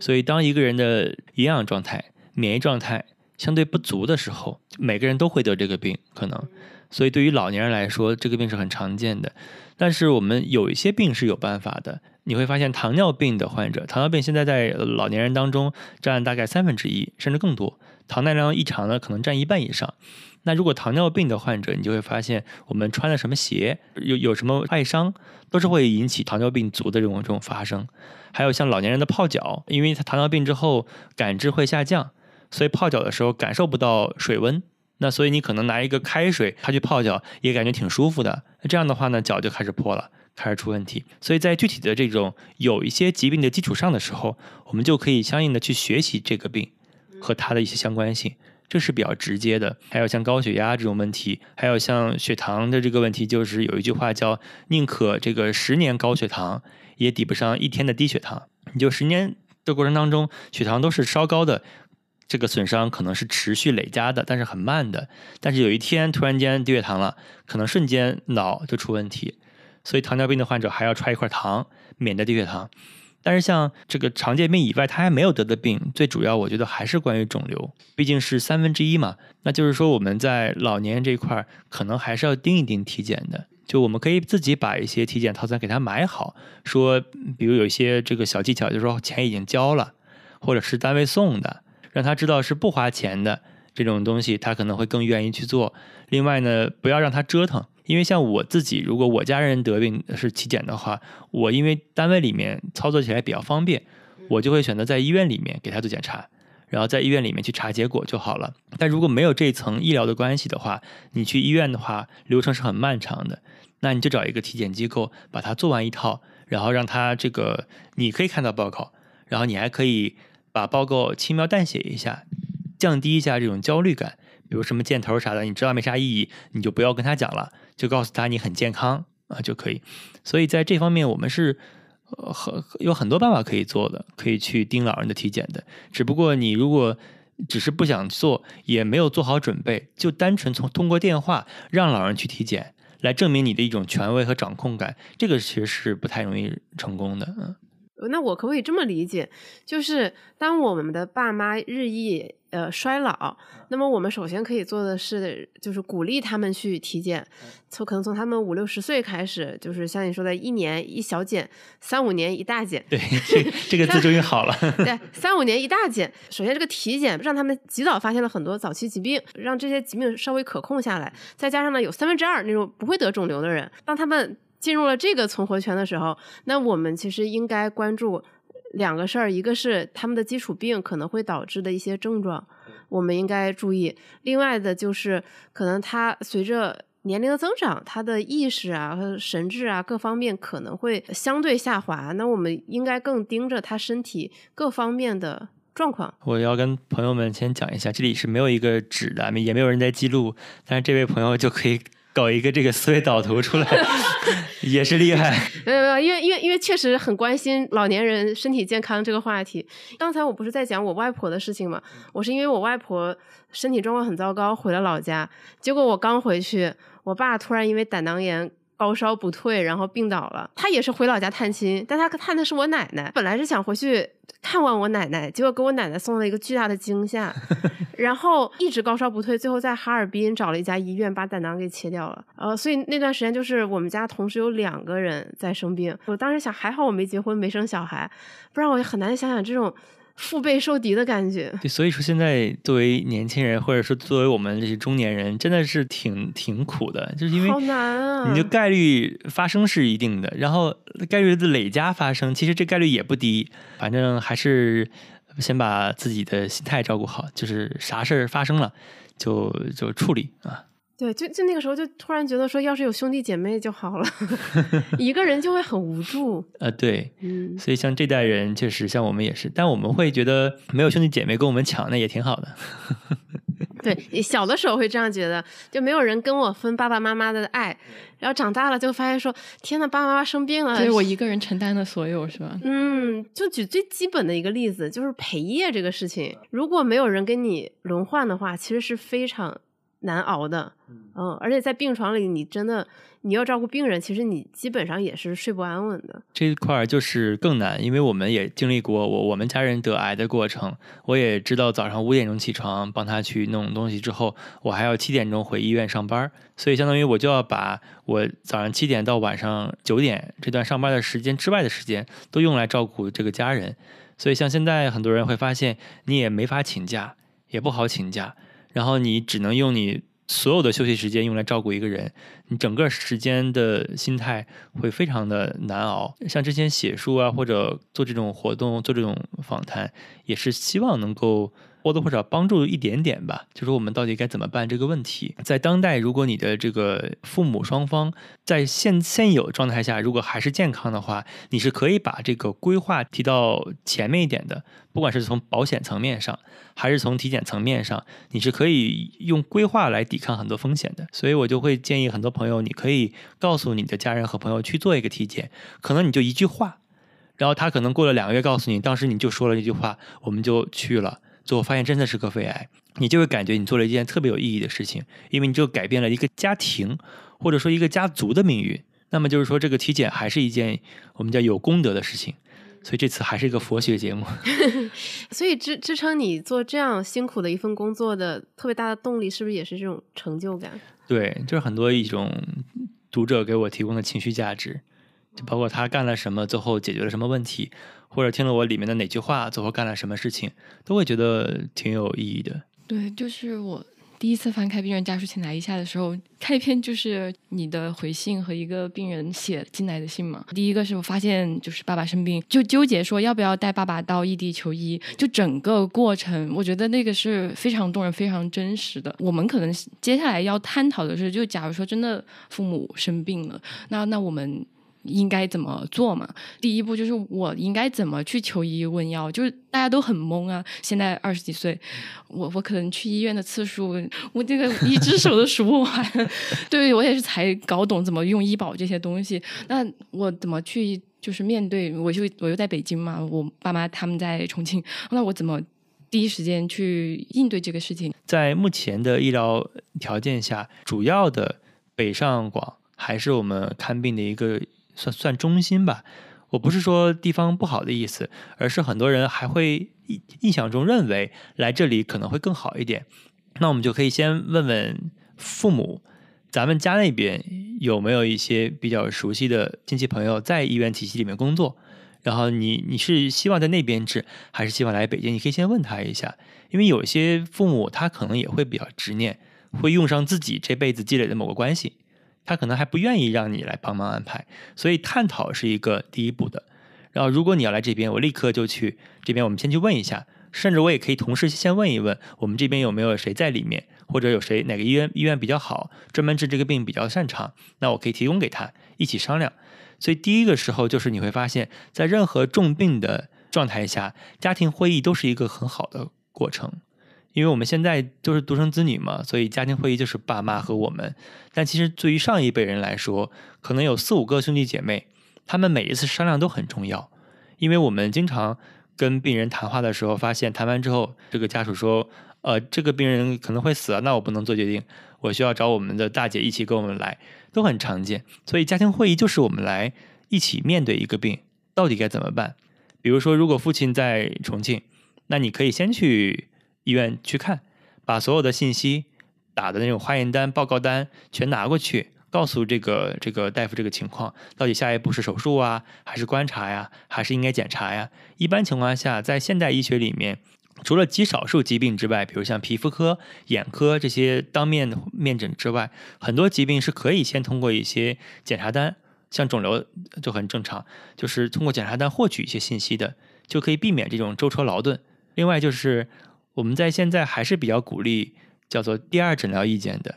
所以当一个人的营养状态、免疫状态。相对不足的时候，每个人都会得这个病，可能，所以对于老年人来说，这个病是很常见的。但是我们有一些病是有办法的，你会发现糖尿病的患者，糖尿病现在在老年人当中占大概三分之一，甚至更多。糖耐量异常呢，可能占一半以上。那如果糖尿病的患者，你就会发现，我们穿的什么鞋，有有什么外伤，都是会引起糖尿病足的这种这种发生。还有像老年人的泡脚，因为他糖尿病之后感知会下降。所以泡脚的时候感受不到水温，那所以你可能拿一个开水，它去泡脚也感觉挺舒服的。那这样的话呢，脚就开始破了，开始出问题。所以在具体的这种有一些疾病的基础上的时候，我们就可以相应的去学习这个病和它的一些相关性，这是比较直接的。还有像高血压这种问题，还有像血糖的这个问题，就是有一句话叫“宁可这个十年高血糖，也抵不上一天的低血糖”。你就十年的过程当中，血糖都是稍高的。这个损伤可能是持续累加的，但是很慢的。但是有一天突然间低血糖了，可能瞬间脑就出问题。所以糖尿病的患者还要揣一块糖，免得低血糖。但是像这个常见病以外，他还没有得的病，最主要我觉得还是关于肿瘤，毕竟是三分之一嘛。那就是说我们在老年这一块，可能还是要盯一盯体检的。就我们可以自己把一些体检套餐给他买好，说比如有一些这个小技巧，就是说钱已经交了，或者是单位送的。让他知道是不花钱的这种东西，他可能会更愿意去做。另外呢，不要让他折腾，因为像我自己，如果我家人得病是体检的话，我因为单位里面操作起来比较方便，我就会选择在医院里面给他做检查，然后在医院里面去查结果就好了。但如果没有这层医疗的关系的话，你去医院的话，流程是很漫长的。那你就找一个体检机构，把它做完一套，然后让他这个你可以看到报告，然后你还可以。把报告轻描淡写一下，降低一下这种焦虑感。比如什么箭头啥的，你知道没啥意义，你就不要跟他讲了，就告诉他你很健康啊就可以。所以在这方面，我们是呃很有很多办法可以做的，可以去盯老人的体检的。只不过你如果只是不想做，也没有做好准备，就单纯从通过电话让老人去体检，来证明你的一种权威和掌控感，这个其实是不太容易成功的，嗯。那我可不可以这么理解？就是当我们的爸妈日益呃衰老，那么我们首先可以做的是，就是鼓励他们去体检，从可能从他们五六十岁开始，就是像你说的，一年一小检，三五年一大检。对，这 这个字终于好了。对，三五年一大检。首先，这个体检让他们及早发现了很多早期疾病，让这些疾病稍微可控下来。再加上呢，有三分之二那种不会得肿瘤的人，当他们。进入了这个存活圈的时候，那我们其实应该关注两个事儿，一个是他们的基础病可能会导致的一些症状，我们应该注意；另外的就是可能他随着年龄的增长，他的意识啊和神智啊各方面可能会相对下滑，那我们应该更盯着他身体各方面的状况。我要跟朋友们先讲一下，这里是没有一个纸的，也没有人在记录，但是这位朋友就可以搞一个这个思维导图出来，也是厉害。没有没有，因为因为因为确实很关心老年人身体健康这个话题。刚才我不是在讲我外婆的事情嘛，我是因为我外婆身体状况很糟糕，回了老家，结果我刚回去，我爸突然因为胆囊炎。高烧不退，然后病倒了。他也是回老家探亲，但他探的是我奶奶。本来是想回去看望我奶奶，结果给我奶奶送了一个巨大的惊吓，然后一直高烧不退，最后在哈尔滨找了一家医院把胆囊给切掉了。呃，所以那段时间就是我们家同时有两个人在生病。我当时想，还好我没结婚，没生小孩，不然我很难想想这种。腹背受敌的感觉，对，所以说现在作为年轻人，或者说作为我们这些中年人，真的是挺挺苦的，就是因为好难啊！你的概率发生是一定的，然后概率的累加发生，其实这概率也不低。反正还是先把自己的心态照顾好，就是啥事儿发生了就就处理啊。对，就就那个时候就突然觉得说，要是有兄弟姐妹就好了，一个人就会很无助。呃，对，嗯，所以像这代人确实像我们也是，但我们会觉得没有兄弟姐妹跟我们抢，那也挺好的。对，小的时候会这样觉得，就没有人跟我分爸爸妈妈的爱，然后长大了就发现说，天呐，爸爸妈妈生病了，所以我一个人承担了所有，是吧？嗯，就举最基本的一个例子，就是陪夜这个事情，如果没有人跟你轮换的话，其实是非常。难熬的，嗯，而且在病床里，你真的你要照顾病人，其实你基本上也是睡不安稳的。这一块就是更难，因为我们也经历过我我们家人得癌的过程，我也知道早上五点钟起床帮他去弄东西之后，我还要七点钟回医院上班，所以相当于我就要把我早上七点到晚上九点这段上班的时间之外的时间都用来照顾这个家人，所以像现在很多人会发现，你也没法请假，也不好请假。然后你只能用你所有的休息时间用来照顾一个人，你整个时间的心态会非常的难熬。像之前写书啊，或者做这种活动、做这种访谈，也是希望能够。或多或少帮助一点点吧，就是我们到底该怎么办这个问题。在当代，如果你的这个父母双方在现现有状态下，如果还是健康的话，你是可以把这个规划提到前面一点的。不管是从保险层面上，还是从体检层面上，你是可以用规划来抵抗很多风险的。所以我就会建议很多朋友，你可以告诉你的家人和朋友去做一个体检，可能你就一句话，然后他可能过了两个月告诉你，当时你就说了一句话，我们就去了。最后发现真的是个肺癌，你就会感觉你做了一件特别有意义的事情，因为你就改变了一个家庭或者说一个家族的命运。那么就是说，这个体检还是一件我们叫有功德的事情。所以这次还是一个佛学节目。所以支支撑你做这样辛苦的一份工作的特别大的动力，是不是也是这种成就感？对，就是很多一种读者给我提供的情绪价值，就包括他干了什么，最后解决了什么问题。或者听了我里面的哪句话，最后干了什么事情，都会觉得挺有意义的。对，就是我第一次翻开病人家属请来一下的时候，开篇就是你的回信和一个病人写进来的信嘛。第一个是我发现就是爸爸生病，就纠结说要不要带爸爸到异地求医，就整个过程，我觉得那个是非常动人、非常真实的。我们可能接下来要探讨的是，就假如说真的父母生病了，那那我们。应该怎么做嘛？第一步就是我应该怎么去求医问药，就是大家都很懵啊。现在二十几岁，我我可能去医院的次数，我这个一只手都数不完。对我也是才搞懂怎么用医保这些东西。那我怎么去就是面对？我就我又在北京嘛，我爸妈他们在重庆，那我怎么第一时间去应对这个事情？在目前的医疗条件下，主要的北上广还是我们看病的一个。算算中心吧，我不是说地方不好的意思，而是很多人还会印印象中认为来这里可能会更好一点。那我们就可以先问问父母，咱们家那边有没有一些比较熟悉的亲戚朋友在医院体系里面工作？然后你你是希望在那边治，还是希望来北京？你可以先问他一下，因为有些父母他可能也会比较执念，会用上自己这辈子积累的某个关系。他可能还不愿意让你来帮忙安排，所以探讨是一个第一步的。然后如果你要来这边，我立刻就去这边，我们先去问一下，甚至我也可以同时先问一问，我们这边有没有谁在里面，或者有谁哪个医院医院比较好，专门治这个病比较擅长，那我可以提供给他一起商量。所以第一个时候就是你会发现在任何重病的状态下，家庭会议都是一个很好的过程。因为我们现在都是独生子女嘛，所以家庭会议就是爸妈和我们。但其实对于上一辈人来说，可能有四五个兄弟姐妹，他们每一次商量都很重要。因为我们经常跟病人谈话的时候，发现谈完之后，这个家属说：“呃，这个病人可能会死啊，那我不能做决定，我需要找我们的大姐一起跟我们来。”都很常见。所以家庭会议就是我们来一起面对一个病，到底该怎么办？比如说，如果父亲在重庆，那你可以先去。医院去看，把所有的信息打的那种化验单、报告单全拿过去，告诉这个这个大夫这个情况，到底下一步是手术啊，还是观察呀，还是应该检查呀？一般情况下，在现代医学里面，除了极少数疾病之外，比如像皮肤科、眼科这些当面面诊之外，很多疾病是可以先通过一些检查单，像肿瘤就很正常，就是通过检查单获取一些信息的，就可以避免这种舟车劳顿。另外就是。我们在现在还是比较鼓励叫做第二诊疗意见的。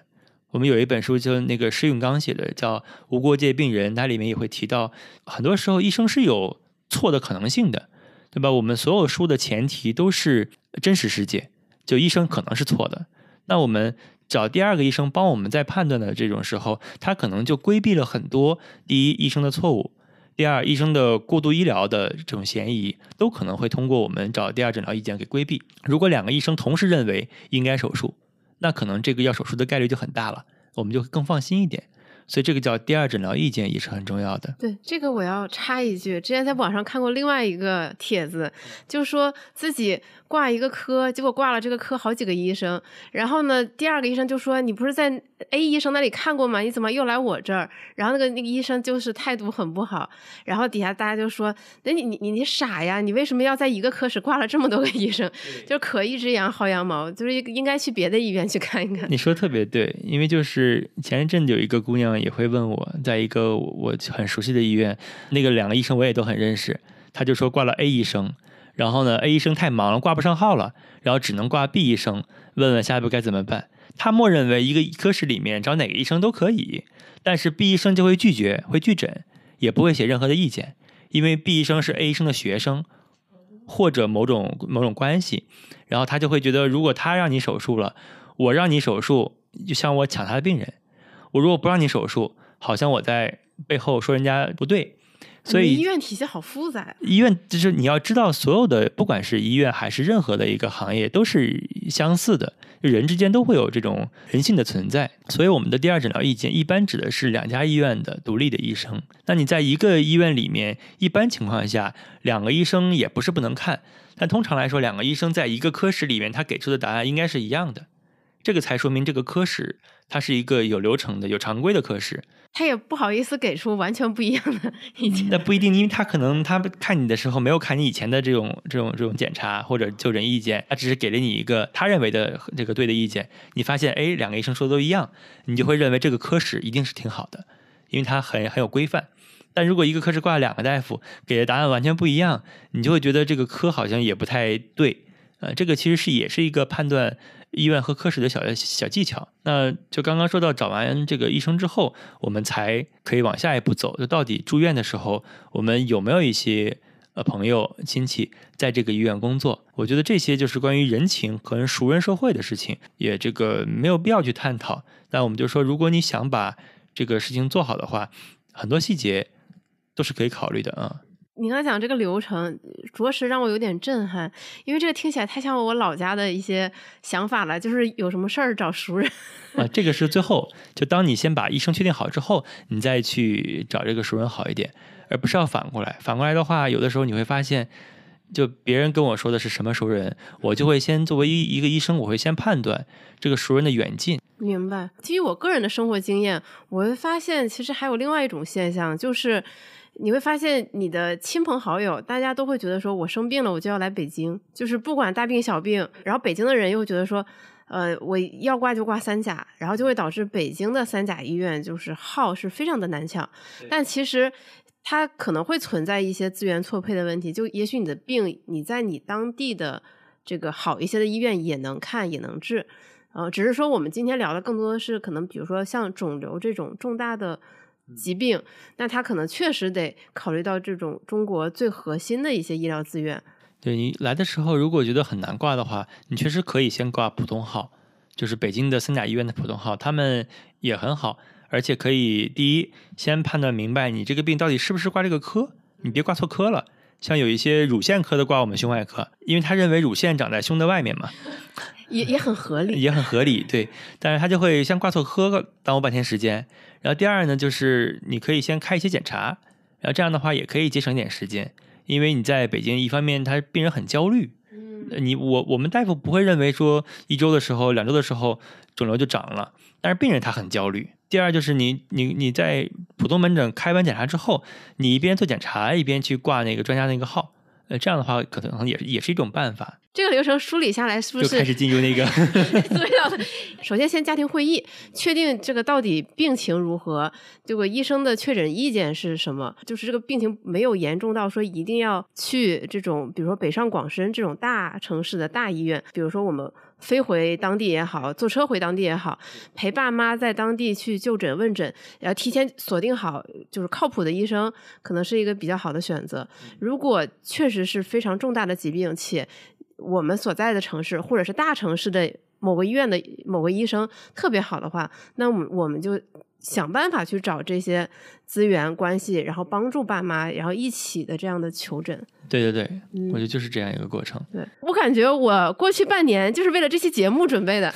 我们有一本书，就那个施永刚写的，叫《无国界病人》，它里面也会提到，很多时候医生是有错的可能性的，对吧？我们所有书的前提都是真实世界，就医生可能是错的。那我们找第二个医生帮我们在判断的这种时候，他可能就规避了很多第一医生的错误。第二，医生的过度医疗的这种嫌疑，都可能会通过我们找第二诊疗意见给规避。如果两个医生同时认为应该手术，那可能这个要手术的概率就很大了，我们就更放心一点。所以这个叫第二诊疗意见也是很重要的。对，这个我要插一句，之前在网上看过另外一个帖子，就说自己。挂一个科，结果挂了这个科好几个医生，然后呢，第二个医生就说：“你不是在 A 医生那里看过吗？你怎么又来我这儿？”然后那个那个医生就是态度很不好，然后底下大家就说：“那你你你你傻呀？你为什么要在一个科室挂了这么多个医生？就可一只羊薅羊毛，就是应该去别的医院去看一看。”你说特别对，因为就是前一阵有一个姑娘也会问我，在一个我很熟悉的医院，那个两个医生我也都很认识，她就说挂了 A 医生。然后呢，A 医生太忙了，挂不上号了，然后只能挂 B 医生，问问下一步该怎么办。他默认为一个科室里面找哪个医生都可以，但是 B 医生就会拒绝，会拒诊，也不会写任何的意见，因为 B 医生是 A 医生的学生，或者某种某种关系，然后他就会觉得，如果他让你手术了，我让你手术，就像我抢他的病人；我如果不让你手术，好像我在背后说人家不对。所以医院体系好复杂。医院就是你要知道，所有的不管是医院还是任何的一个行业，都是相似的，人之间都会有这种人性的存在。所以我们的第二诊疗意见一般指的是两家医院的独立的医生。那你在一个医院里面，一般情况下两个医生也不是不能看，但通常来说，两个医生在一个科室里面，他给出的答案应该是一样的。这个才说明这个科室它是一个有流程的、有常规的科室。他也不好意思给出完全不一样的意见。那不一定，因为他可能他看你的时候没有看你以前的这种这种这种检查或者就诊意见，他只是给了你一个他认为的这个对的意见。你发现哎，两个医生说的都一样，你就会认为这个科室一定是挺好的，因为它很很有规范。但如果一个科室挂了两个大夫，给的答案完全不一样，你就会觉得这个科好像也不太对。呃，这个其实是也是一个判断。医院和科室的小小技巧，那就刚刚说到找完这个医生之后，我们才可以往下一步走。就到底住院的时候，我们有没有一些呃朋友亲戚在这个医院工作？我觉得这些就是关于人情和熟人社会的事情，也这个没有必要去探讨。但我们就说，如果你想把这个事情做好的话，很多细节都是可以考虑的啊。你刚才讲这个流程，着实让我有点震撼，因为这个听起来太像我老家的一些想法了，就是有什么事儿找熟人。啊，这个是最后，就当你先把医生确定好之后，你再去找这个熟人好一点，而不是要反过来。反过来的话，有的时候你会发现，就别人跟我说的是什么熟人，我就会先作为一一个医生，我会先判断这个熟人的远近。明白。基于我个人的生活经验，我会发现其实还有另外一种现象，就是。你会发现，你的亲朋好友，大家都会觉得说，我生病了，我就要来北京，就是不管大病小病。然后北京的人又觉得说，呃，我要挂就挂三甲，然后就会导致北京的三甲医院就是号是非常的难抢。但其实。它可能会存在一些资源错配的问题。就也许你的病，你在你当地的这个好一些的医院也能看，也能治。呃，只是说我们今天聊的更多的是可能，比如说像肿瘤这种重大的疾病，那他可能确实得考虑到这种中国最核心的一些医疗资源。对你来的时候，如果觉得很难挂的话，你确实可以先挂普通号，就是北京的三甲医院的普通号，他们也很好，而且可以第一先判断明白你这个病到底是不是挂这个科，你别挂错科了。像有一些乳腺科的挂我们胸外科，因为他认为乳腺长在胸的外面嘛，也也很合理，也很合理，对。但是他就会先挂错科，耽误半天时间。然后第二呢，就是你可以先开一些检查，然后这样的话也可以节省一点时间。因为你在北京，一方面他病人很焦虑，嗯，你我我们大夫不会认为说一周的时候、两周的时候肿瘤就长了，但是病人他很焦虑。第二就是你你你在普通门诊开完检查之后，你一边做检查一边去挂那个专家那个号，呃，这样的话可能也也是一种办法。这个流程梳理下来，是不是就是开始进入那个？首先，先家庭会议，确定这个到底病情如何，这个医生的确诊意见是什么？就是这个病情没有严重到说一定要去这种，比如说北上广深这种大城市的大医院，比如说我们飞回当地也好，坐车回当地也好，陪爸妈在当地去就诊问诊，然后提前锁定好就是靠谱的医生，可能是一个比较好的选择。如果确实是非常重大的疾病，且我们所在的城市或者是大城市的某个医院的某个医生特别好的话，那我们我们就想办法去找这些资源关系，然后帮助爸妈，然后一起的这样的求诊。对对对，嗯我觉得就是这样一个过程。对我感觉我过去半年就是为了这期节目准备的，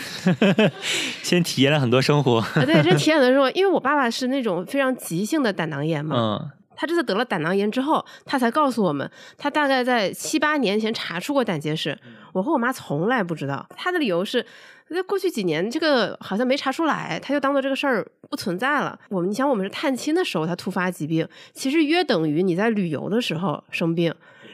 先体验了很多生活，啊对，这体验的时候，因为我爸爸是那种非常急性的胆囊炎嘛，嗯他这次得了胆囊炎之后，他才告诉我们，他大概在七八年前查出过胆结石。我和我妈从来不知道，他的理由是，那过去几年这个好像没查出来，他就当做这个事儿不存在了。我们你想，我们是探亲的时候他突发疾病，其实约等于你在旅游的时候生病。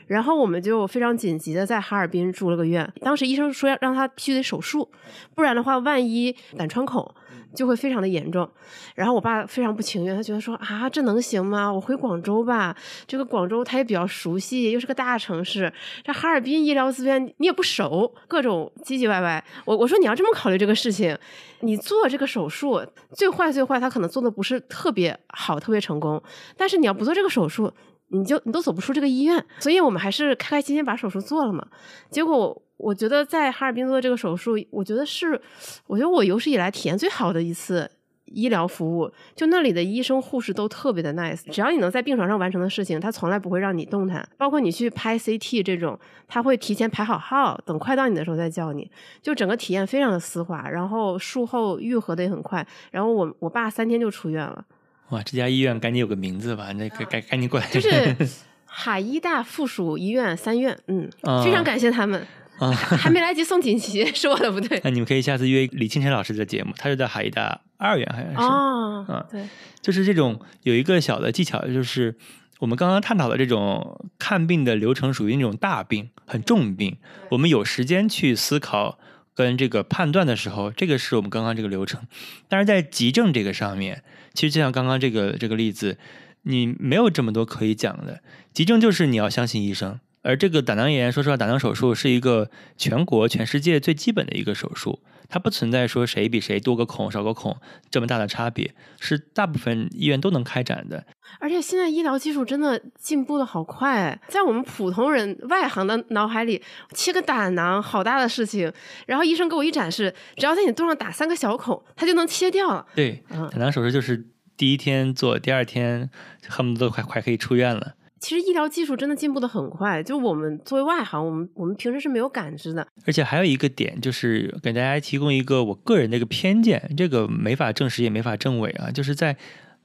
然后我们就非常紧急的在哈尔滨住了个院，当时医生说要让他必须得手术，不然的话万一胆穿孔就会非常的严重。然后我爸非常不情愿，他觉得说啊这能行吗？我回广州吧，这个广州他也比较熟悉，又是个大城市，这哈尔滨医疗资源你也不熟，各种唧唧歪歪。我我说你要这么考虑这个事情，你做这个手术最坏最坏，他可能做的不是特别好，特别成功，但是你要不做这个手术。你就你都走不出这个医院，所以我们还是开开心心把手术做了嘛。结果我觉得在哈尔滨做这个手术，我觉得是，我觉得我有史以来体验最好的一次医疗服务。就那里的医生护士都特别的 nice，只要你能在病床上完成的事情，他从来不会让你动弹。包括你去拍 CT 这种，他会提前排好号，等快到你的时候再叫你。就整个体验非常的丝滑，然后术后愈合的也很快。然后我我爸三天就出院了。哇，这家医院赶紧有个名字吧，那个赶赶紧过来。就是 海医大附属医院三院，嗯，啊非常感谢他们。啊，还没来及送锦旗，是我的不对。那你们可以下次约李清晨老师的节目，他是在海医大二院好像是。哦，嗯对，就是这种有一个小的技巧，就是我们刚刚探讨的这种看病的流程，属于那种大病、很重病，我们有时间去思考跟这个判断的时候，这个是我们刚刚这个流程。但是在急症这个上面，其实就像刚刚这个这个例子，你没有这么多可以讲的。急症就是你要相信医生。而这个胆囊炎，说实话，胆囊手术是一个全国、全世界最基本的一个手术，它不存在说谁比谁多个孔、少个孔这么大的差别，是大部分医院都能开展的。而且现在医疗技术真的进步的好快，在我们普通人外行的脑海里，切个胆囊好大的事情，然后医生给我一展示，只要在你肚上打三个小孔，它就能切掉了。对，嗯胆囊手术就是第一天做，第二天恨不得都快快可以出院了。其实医疗技术真的进步的很快，就我们作为外行，我们我们平时是没有感知的。而且还有一个点，就是给大家提供一个我个人的一个偏见，这个没法证实也没法证伪啊，就是在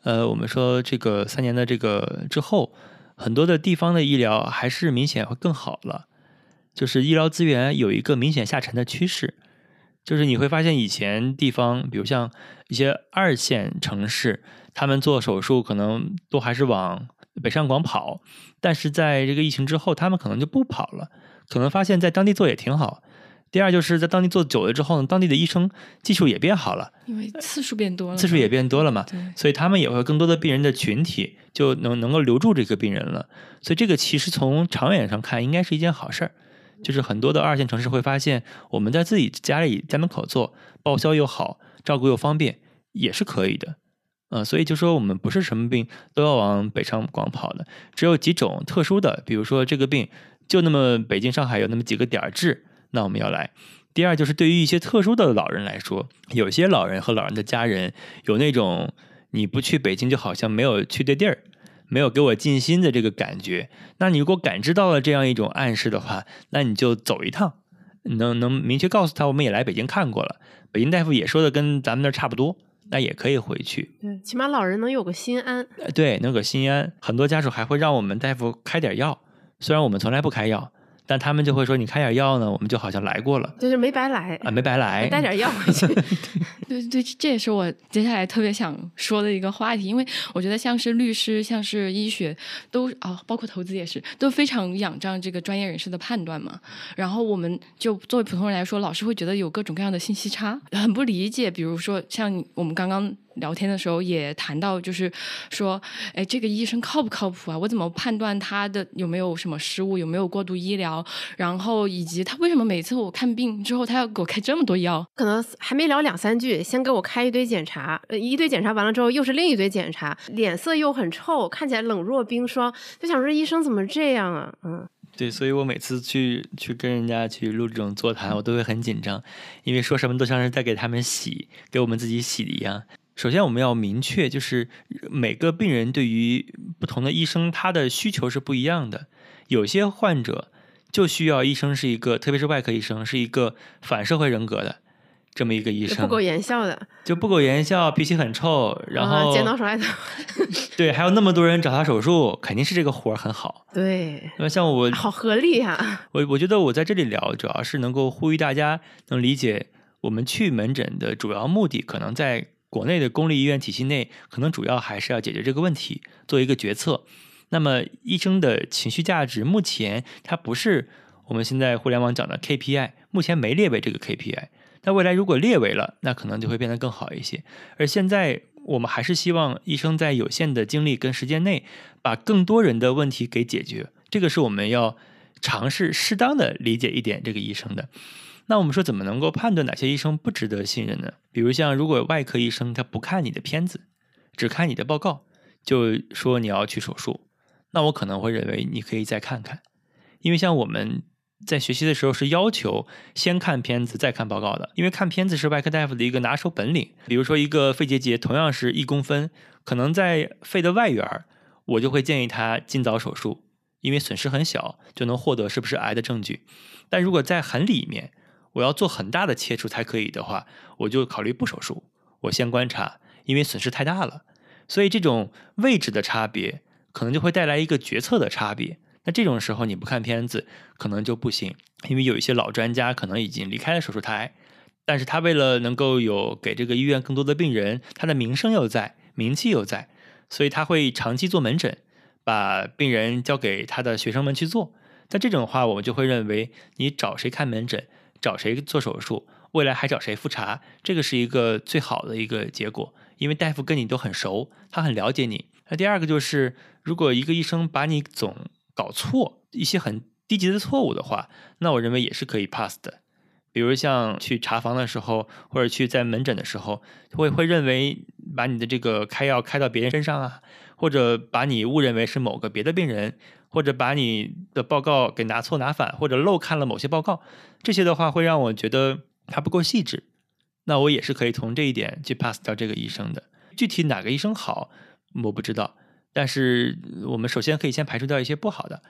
呃我们说这个三年的这个之后，很多的地方的医疗还是明显会更好了，就是医疗资源有一个明显下沉的趋势。就是你会发现，以前地方，比如像一些二线城市，他们做手术可能都还是往北上广跑，但是在这个疫情之后，他们可能就不跑了，可能发现在当地做也挺好。第二就是在当地做久了之后呢，当地的医生技术也变好了，因为次数变多了，次数也变多了嘛，对，所以他们也会更多的病人的群体就能能够留住这个病人了。所以这个其实从长远上看，应该是一件好事儿。就是很多的二线城市会发现，我们在自己家里家门口做，报销又好，照顾又方便，也是可以的。呃，所以就说我们不是什么病都要往北上广跑的，只有几种特殊的，比如说这个病就那么北京、上海有那么几个点儿治，那我们要来。第二就是对于一些特殊的老人来说，有些老人和老人的家人有那种你不去北京就好像没有去对地儿，没有给我尽心的这个感觉。那你如果感知到了这样一种暗示的话，那你就走一趟，能能明确告诉他，我们也来北京看过了，北京大夫也说的跟咱们那儿差不多，那也可以回去。对，起码老人能有个心安。呃对，能有个心安。很多家属还会让我们大夫开点药，虽然我们从来不开药，但他们就会说你开点药呢，我们就好像来过了就是没白来，啊，没白来。带点药回去。对对，这也是我接下来特别想说的一个话题，因为我觉得像是律师、像是医学，都啊，包括投资也是，都非常仰仗这个专业人士的判断嘛。然后我们就作为普通人来说，老是会觉得有各种各样的信息差，很不理解。比如说像我们刚刚聊天的时候也谈到，就是说，哎，这个医生靠不靠谱啊？我怎么判断他的有没有什么失误，有没有过度医疗？然后以及他为什么每次我看病之后，他要给我开这么多药？可能还没聊两三句，先给我开一堆检查，呃，一堆检查完了之后又是另一堆检查，脸色又很臭，看起来冷若冰霜，就想说医生怎么这样啊？嗯，对，所以我每次去去跟人家去录这种座谈，我都会很紧张，因为说什么都像是在给他们洗，给我们自己洗的一样。首先，我们要明确，就是每个病人对于不同的医生，他的需求是不一样的。有些患者就需要医生是一个，特别是外科医生是一个反社会人格的这么一个医生，不苟言笑的，就不苟言笑，脾气很臭，然啊后、剪刀手 对，还有那么多人找他手术，肯定是这个活儿很好。对，那么像我，好合理呀、我我觉得我在这里聊，主要是能够呼吁大家能理解，我们去门诊的主要目的，可能在国内的公立医院体系内，可能主要还是要解决这个问题，做一个决策。那么医生的情绪价值，目前它不是我们现在互联网讲的 KPI，目前没列为这个 KPI。那未来如果列为了，那可能就会变得更好一些。而现在我们还是希望医生在有限的精力跟时间内，把更多人的问题给解决。这个是我们要尝试适当的理解一点这个医生的。那我们说怎么能够判断哪些医生不值得信任呢？比如像如果外科医生他不看你的片子，只看你的报告，就说你要去手术，那我可能会认为你可以再看看，因为像我们在学习的时候是要求先看片子再看报告的，因为看片子是外科大夫的一个拿手本领。比如说一个肺结节同样是一公分，可能在肺的外缘，我就会建议他尽早手术，因为损失很小，就能获得是不是癌的证据。但如果在很里面，我要做很大的切除才可以的话，我就考虑不手术，我先观察，因为损失太大了。所以这种位置的差别，可能就会带来一个决策的差别。那这种时候你不看片子，可能就不行，因为有一些老专家可能已经离开了手术台，但是他为了能够有给这个医院更多的病人，他的名声又在，名气又在，所以他会长期做门诊，把病人交给他的学生们去做。那这种话，我们就会认为你找谁看门诊，找谁做手术，未来还找谁复查，这个是一个最好的一个结果，因为大夫跟你都很熟，他很了解你。那第二个就是，如果一个医生把你总搞错一些很低级的错误的话，那我认为也是可以 pass 的。比如像去查房的时候，或者去在门诊的时候，会会认为把你的这个开药开到别人身上啊，或者把你误认为是某个别的病人，或者把你的报告给拿错拿反，或者漏看了某些报告，这些的话会让我觉得他不够细致。那我也是可以从这一点去 pass 掉这个医生的。具体哪个医生好，我不知道，但是我们首先可以先排除掉一些不好的。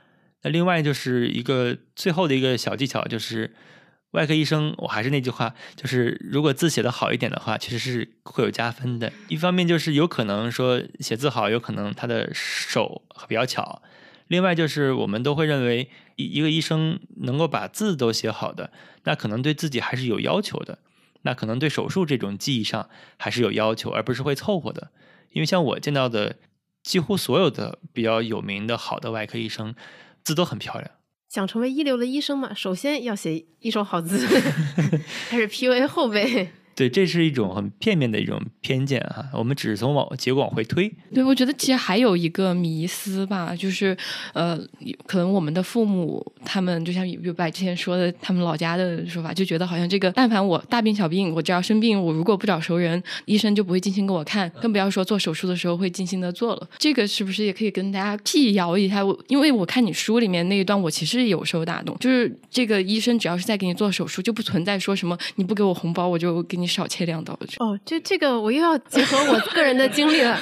那另外就是一个最后的一个小技巧，就是外科医生，我还是那句话，就是如果字写的好一点的话，其实是会有加分的。一方面就是有可能说写字好，有可能他的手比较巧；另外就是我们都会认为一一个医生能够把字都写好的，那可能对自己还是有要求的，那可能对手术这种技艺上还是有要求，而不是会凑合的。因为像我见到的，几乎所有的比较有名的好的外科医生，字都很漂亮。想成为一流的医生嘛，首先要写一手好字，开始 PUA 后辈。对，这是一种很片面的一种偏见哈。我们只是从往结果往回推。对，我觉得其实还有一个迷思吧，就是呃，可能我们的父母他们就像于白之前说的，他们老家的说法，就觉得好像这个，但凡我大病小病，我只要生病，我如果不找熟人，医生就不会精心给我看，更不要说做手术的时候会精心的做了。这个是不是也可以跟大家辟谣一下？我因为我看你书里面那一段，我其实有受打动，就是这个医生只要是在给你做手术，就不存在说什么你不给我红包，我就给。你少切两刀哦，这这个我又要结合我个人的经历了。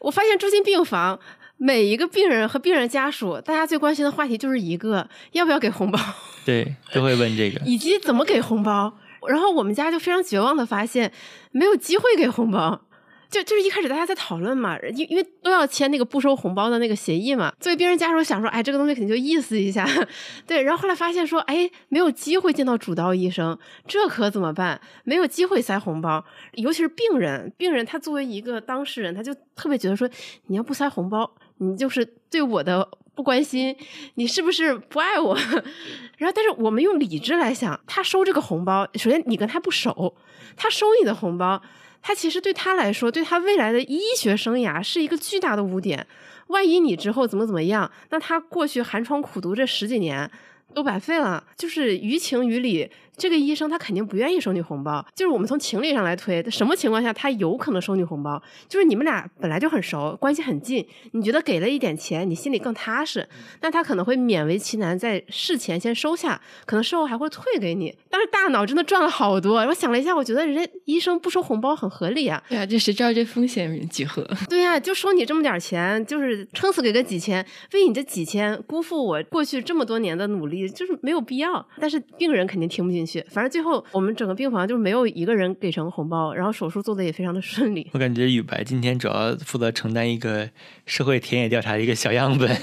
我发现住进病房，每一个病人和病人家属，大家最关心的话题就是一个：要不要给红包？对，都会问这个，以及怎么给红包。然后我们家就非常绝望的发现，没有机会给红包。就就是一开始大家在讨论嘛，因因为都要签那个不收红包的那个协议嘛。作为病人家属想说，哎，这个东西肯定就意思一下，对。然后后来发现说，哎，没有机会见到主刀医生，这可怎么办？没有机会塞红包，尤其是病人，病人他作为一个当事人，他就特别觉得说，你要不塞红包，你就是对我的不关心，你是不是不爱我？然后，但是我们用理智来想，他收这个红包，首先你跟他不熟，他收你的红包。他其实对他来说，对他未来的医学生涯是一个巨大的污点。万一你之后怎么怎么样，那他过去寒窗苦读这十几年都白费了。就是于情于理。这个医生他肯定不愿意收你红包，就是我们从情理上来推，什么情况下他有可能收你红包？就是你们俩本来就很熟，关系很近，你觉得给了一点钱，你心里更踏实，那他可能会勉为其难在事前先收下，可能事后还会退给你。但是大脑真的赚了好多，我想了一下，我觉得人家医生不收红包很合理啊。对啊，这谁知道这风险几何？对呀，就收你这么点钱，就是撑死给个几千，为你这几千辜负我过去这么多年的努力，就是没有必要。但是病人肯定听不进去。反正最后我们整个病房就没有一个人给成红包，然后手术做的也非常的顺利。我感觉宇白今天主要负责承担一个社会田野调查的一个小样本，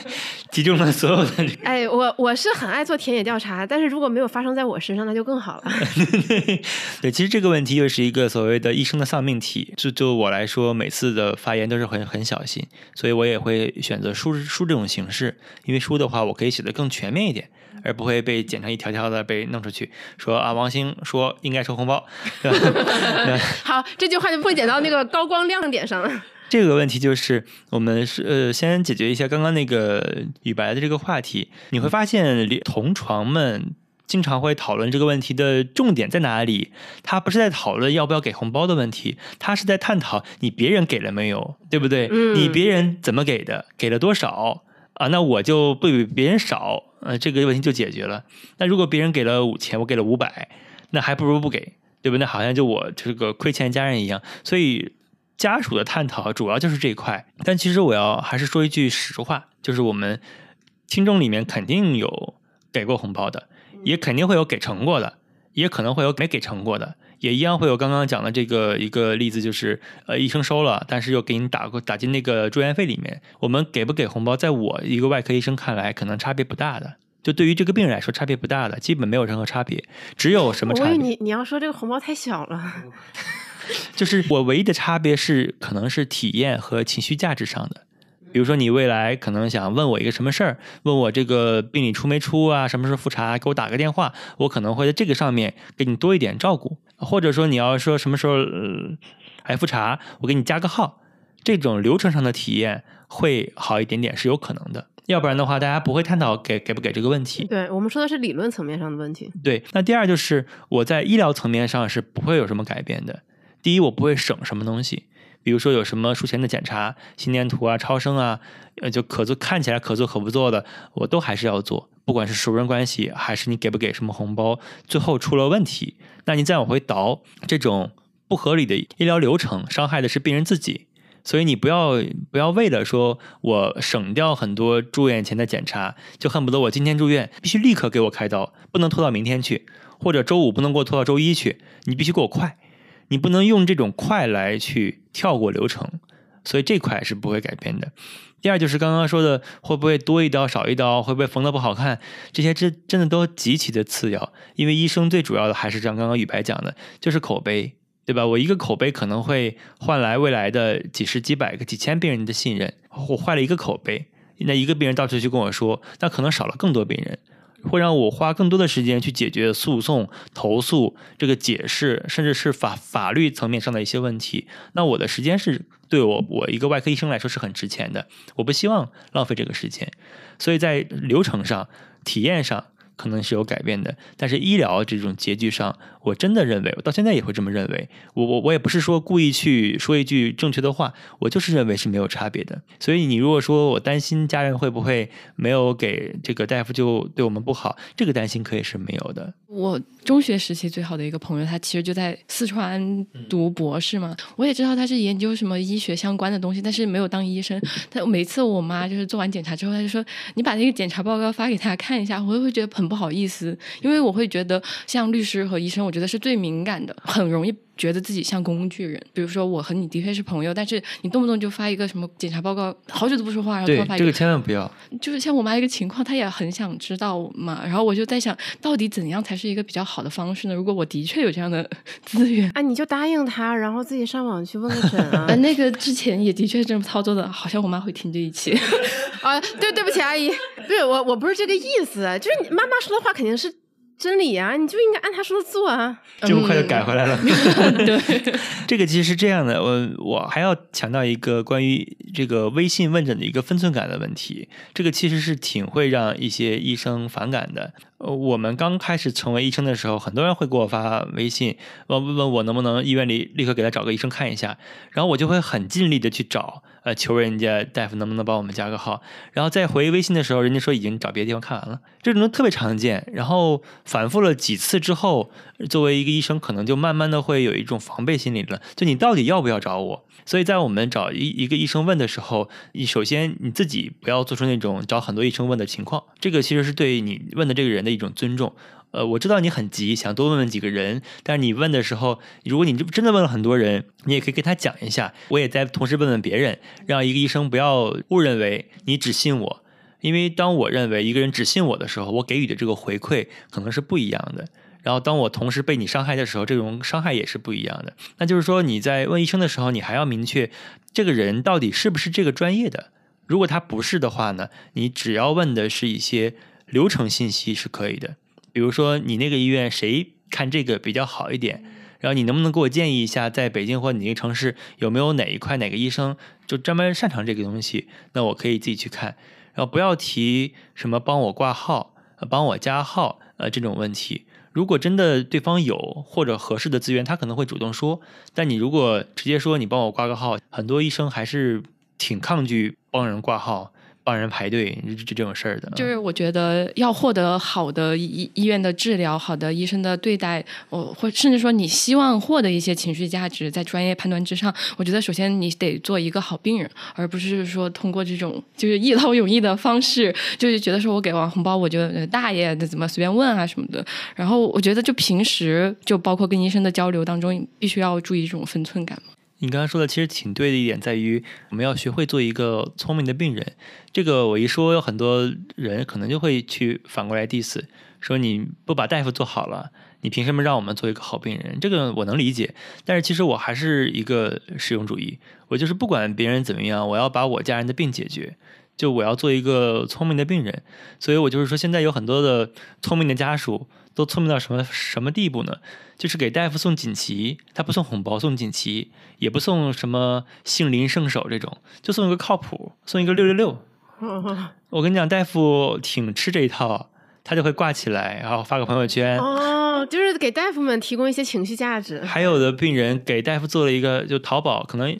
集中了所有的。哎，我我是很爱做田野调查，但是如果没有发生在我身上，那就更好了。对，其实这个问题又是一个所谓的医生的丧命题。就就我来说，每次的发言都是很很小心，所以我也会选择书书这种形式，因为书的话我可以写的更全面一点。而不会被剪成一条条的被弄出去，说啊，王兴说应该收红包，对吧？好，这句话就不会剪到那个高光亮点上了。这个问题就是我们是呃，先解决一下刚刚那个雨白的这个话题。你会发现，同床们经常会讨论这个问题的重点在哪里？他不是在讨论要不要给红包的问题，他是在探讨你别人给了没有，对不对？你别人怎么给的？给了多少？啊，那我就不比别人少，呃，这个问题就解决了。那如果别人给了五千，我给了五百，那还不如不给，对不对？那好像就我这个亏欠家人一样。所以家属的探讨主要就是这一块。但其实我要还是说一句实话，就是我们听众里面肯定有给过红包的，也肯定会有给成过的，也可能会有没给成过的。也一样会有刚刚讲的这个一个例子，就是呃医生收了，但是又给你打过打进那个住院费里面。我们给不给红包，在我一个外科医生看来，可能差别不大的。就对于这个病人来说，差别不大的，基本没有任何差别。只有什么差别？你你要说这个红包太小了，就是我唯一的差别是，可能是体验和情绪价值上的。比如说，你未来可能想问我一个什么事儿，问我这个病理出没出啊，什么时候复查，给我打个电话，我可能会在这个上面给你多一点照顾。或者说你要说什么时候来复查，我给你加个号，这种流程上的体验会好一点点是有可能的。要不然的话，大家不会探讨给给不给这个问题。对我们说的是理论层面上的问题。对，那第二就是我在医疗层面上是不会有什么改变的。第一，我不会省什么东西。比如说有什么术前的检查、心电图啊、超声啊，呃，就可做看起来可做可不做的，我都还是要做。不管是熟人关系，还是你给不给什么红包，最后出了问题，那你再往回倒，这种不合理的医疗流程，伤害的是病人自己。所以你不要不要为了说我省掉很多住院前的检查，就恨不得我今天住院必须立刻给我开刀，不能拖到明天去，或者周五不能给我拖到周一去，你必须给我快。你不能用这种快来去跳过流程，所以这块是不会改变的。第二就是刚刚说的，会不会多一刀少一刀，会不会缝的不好看，这些真真的都极其的次要。因为医生最主要的还是像刚刚雨白讲的，就是口碑，对吧？我一个口碑可能会换来未来的几十几百个几千病人的信任。我坏了一个口碑，那一个病人到处去跟我说，那可能少了更多病人。会让我花更多的时间去解决诉讼、投诉、这个解释，甚至是法法律层面上的一些问题。那我的时间是对我我一个外科医生来说是很值钱的，我不希望浪费这个时间。所以在流程上、体验上。可能是有改变的，但是医疗这种结局上，我真的认为，我到现在也会这么认为。我我我也不是说故意去说一句正确的话，我就是认为是没有差别的。所以你如果说我担心家人会不会没有给这个大夫就对我们不好，这个担心可以是没有的。我中学时期最好的一个朋友，他其实就在四川读博士嘛。我也知道他是研究什么医学相关的东西，但是没有当医生。他每次我妈就是做完检查之后，他就说：“你把那个检查报告发给他看一下。”我就会觉得很不好意思，因为我会觉得像律师和医生，我觉得是最敏感的，很容易。觉得自己像工具人，比如说我和你的确是朋友，但是你动不动就发一个什么检查报告，好久都不说话，然后突然发一个，这个千万不要。就是像我妈一个情况，她也很想知道嘛，然后我就在想到底怎样才是一个比较好的方式呢？如果我的确有这样的 资源，啊，你就答应他，然后自己上网去问个诊啊。那个之前也的确这么操作的，好像我妈会听这一期。啊，对，对不起，阿姨，不是我，我不是这个意思，就是你妈妈说的话肯定是。真理啊，你就应该按他说的做啊！这么快就改回来了。对，这个其实是这样的，我我还要强调一个关于这个微信问诊的一个分寸感的问题。这个其实是挺会让一些医生反感的。呃，我们刚开始成为医生的时候，很多人会给我发微信，问问我能不能医院里立刻给他找个医生看一下，然后我就会很尽力的去找，呃，求人家大夫能不能帮我们加个号，然后再回微信的时候，人家说已经找别的地方看完了，这种特别常见。然后反复了几次之后，作为一个医生，可能就慢慢的会有一种防备心理了，就你到底要不要找我？所以在我们找一一个医生问的时候，你首先你自己不要做出那种找很多医生问的情况，这个其实是对你问的这个人的一种尊重。呃，我知道你很急，想多问问几个人，但是你问的时候，如果你真的问了很多人，你也可以跟他讲一下，我也在同时问问别人，让一个医生不要误认为你只信我，因为当我认为一个人只信我的时候，我给予的这个回馈可能是不一样的。然后，当我同时被你伤害的时候，这种伤害也是不一样的。那就是说，你在问医生的时候，你还要明确这个人到底是不是这个专业的。如果他不是的话呢，你只要问的是一些流程信息是可以的。比如说，你那个医院谁看这个比较好一点？然后你能不能给我建议一下，在北京或你那个城市有没有哪一块哪个医生就专门擅长这个东西？那我可以自己去看。然后不要提什么帮我挂号、帮我加号呃这种问题。如果真的对方有或者合适的资源，他可能会主动说。但你如果直接说你帮我挂个号，很多医生还是挺抗拒帮人挂号。帮人排队就这种事儿的，就是我觉得要获得好的医医院的治疗，好的医生的对待，我或甚至说你希望获得一些情绪价值，在专业判断之上，我觉得首先你得做一个好病人，而不是说通过这种就是一劳永逸的方式，就是觉得说我给完红包，我就大爷的怎么随便问啊什么的。然后我觉得就平时就包括跟医生的交流当中，必须要注意这种分寸感嘛。你刚刚说的其实挺对的一点在于，我们要学会做一个聪明的病人。这个我一说，有很多人可能就会去反过来 diss，说你不把大夫做好了，你凭什么让我们做一个好病人？这个我能理解，但是其实我还是一个实用主义，我就是不管别人怎么样，我要把我家人的病解决，就我要做一个聪明的病人。所以我就是说，现在有很多的聪明的家属。都聪明到什么什么地步呢？就是给大夫送锦旗，他不送红包，送锦旗，也不送什么杏林圣手这种，就送一个靠谱，送一个六六六。我跟你讲，大夫挺吃这一套，他就会挂起来，然后发个朋友圈。哦，就是给大夫们提供一些情绪价值。还有的病人给大夫做了一个，就淘宝可能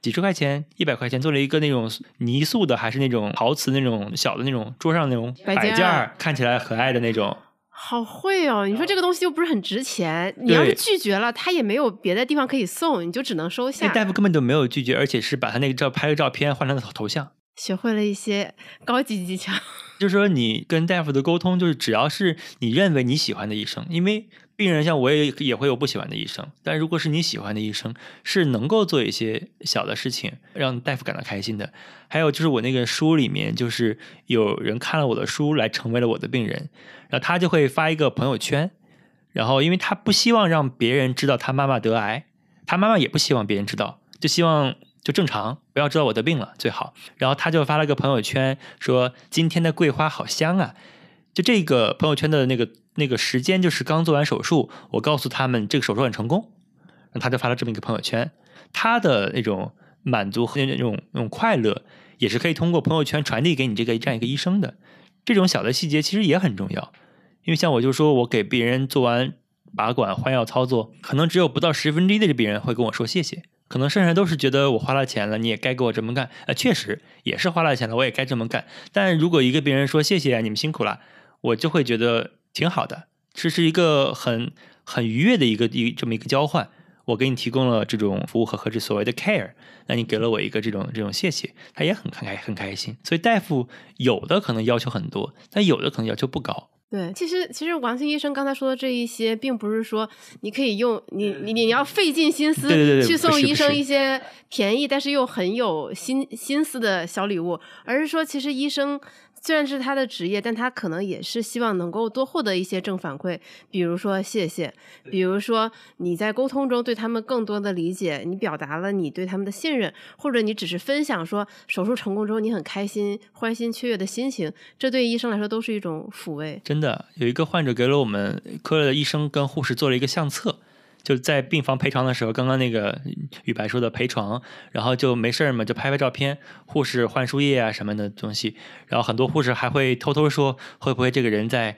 几十块钱、一百块钱做了一个那种泥塑的，还是那种陶瓷那种小的那种桌上那种摆件儿，看起来可爱的那种。好会哦！你说这个东西又不是很值钱，你要是拒绝了，他也没有别的地方可以送，你就只能收下。那大夫根本就没有拒绝，而且是把他那个照拍个照片换成头头像，学会了一些高级技巧。就是说，你跟大夫的沟通，就是只要是你认为你喜欢的医生，因为。病人像我也也会有不喜欢的医生，但如果是你喜欢的医生，是能够做一些小的事情让大夫感到开心的。还有就是我那个书里面，就是有人看了我的书来成为了我的病人，然后他就会发一个朋友圈，然后因为他不希望让别人知道他妈妈得癌，他妈妈也不希望别人知道，就希望就正常，不要知道我的病了最好。然后他就发了个朋友圈说：“今天的桂花好香啊。”就这个朋友圈的那个那个时间，就是刚做完手术，我告诉他们这个手术很成功，然后他就发了这么一个朋友圈。他的那种满足和那种那种快乐，也是可以通过朋友圈传递给你这个这样一个医生的。这种小的细节其实也很重要，因为像我就说我给病人做完拔管换药操作，可能只有不到十分之一的病人会跟我说谢谢，可能剩下都是觉得我花了钱了，你也该给我这么干。呃，确实也是花了钱了，我也该这么干。但如果一个病人说谢谢你们辛苦了，我就会觉得挺好的，这是一个很很愉悦的一个一这么一个交换。我给你提供了这种服务和和这所谓的 care，那你给了我一个这种这种谢谢，他也很开很开心。所以大夫有的可能要求很多，但有的可能要求不高。对，其实其实王鑫医生刚才说的这一些，并不是说你可以用你你你要费尽心思去送医生一些便宜，但是又很有心心思的小礼物，而是说其实医生。虽然是他的职业，但他可能也是希望能够多获得一些正反馈，比如说谢谢，比如说你在沟通中对他们更多的理解，你表达了你对他们的信任，或者你只是分享说手术成功之后你很开心、欢欣雀跃的心情，这对医生来说都是一种抚慰。真的有一个患者给了我们科的医生跟护士做了一个相册，就在病房陪床的时候，刚刚那个雨白说的陪床，然后就没事儿嘛，就拍拍照片，护士换输液啊什么的东西，然后很多护士还会偷偷说，会不会这个人在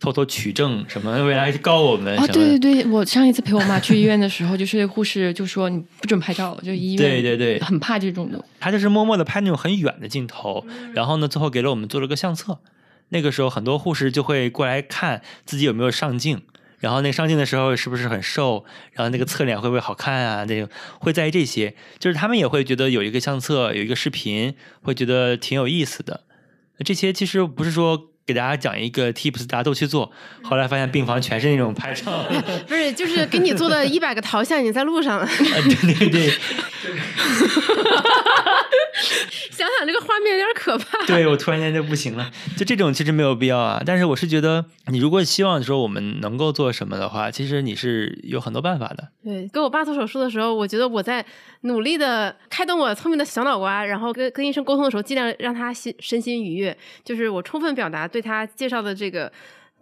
偷偷取证什么，未来告我们哦。对对对，我上一次陪我妈去医院的时候，就是护士就说你不准拍照，就医院 对对对很怕这种的。他就是默默的拍那种很远的镜头，然后呢，最后给了我们做了个相册。那个时候，很多护士就会过来看自己有没有上镜，然后那上镜的时候是不是很瘦，然后那个侧脸会不会好看啊？那种会在意这些，就是他们也会觉得有一个相册，有一个视频，会觉得挺有意思的。这些其实不是说给大家讲一个 tips，大家都去做。后来发现病房全是那种拍照，不是，就是给你做的一百个头像，你在路上，啊对对对，想想这个画面有点可怕。对我突然间就不行了，就这种其实没有必要啊。但是我是觉得，你如果希望说我们能够做什么的话，其实你是有很多办法的。对，跟我爸做手术的时候，我觉得我在努力的开动我聪明的小脑瓜，然后跟跟医生沟通的时候，尽量让他心身心愉悦，就是我充分表达对他介绍的这个。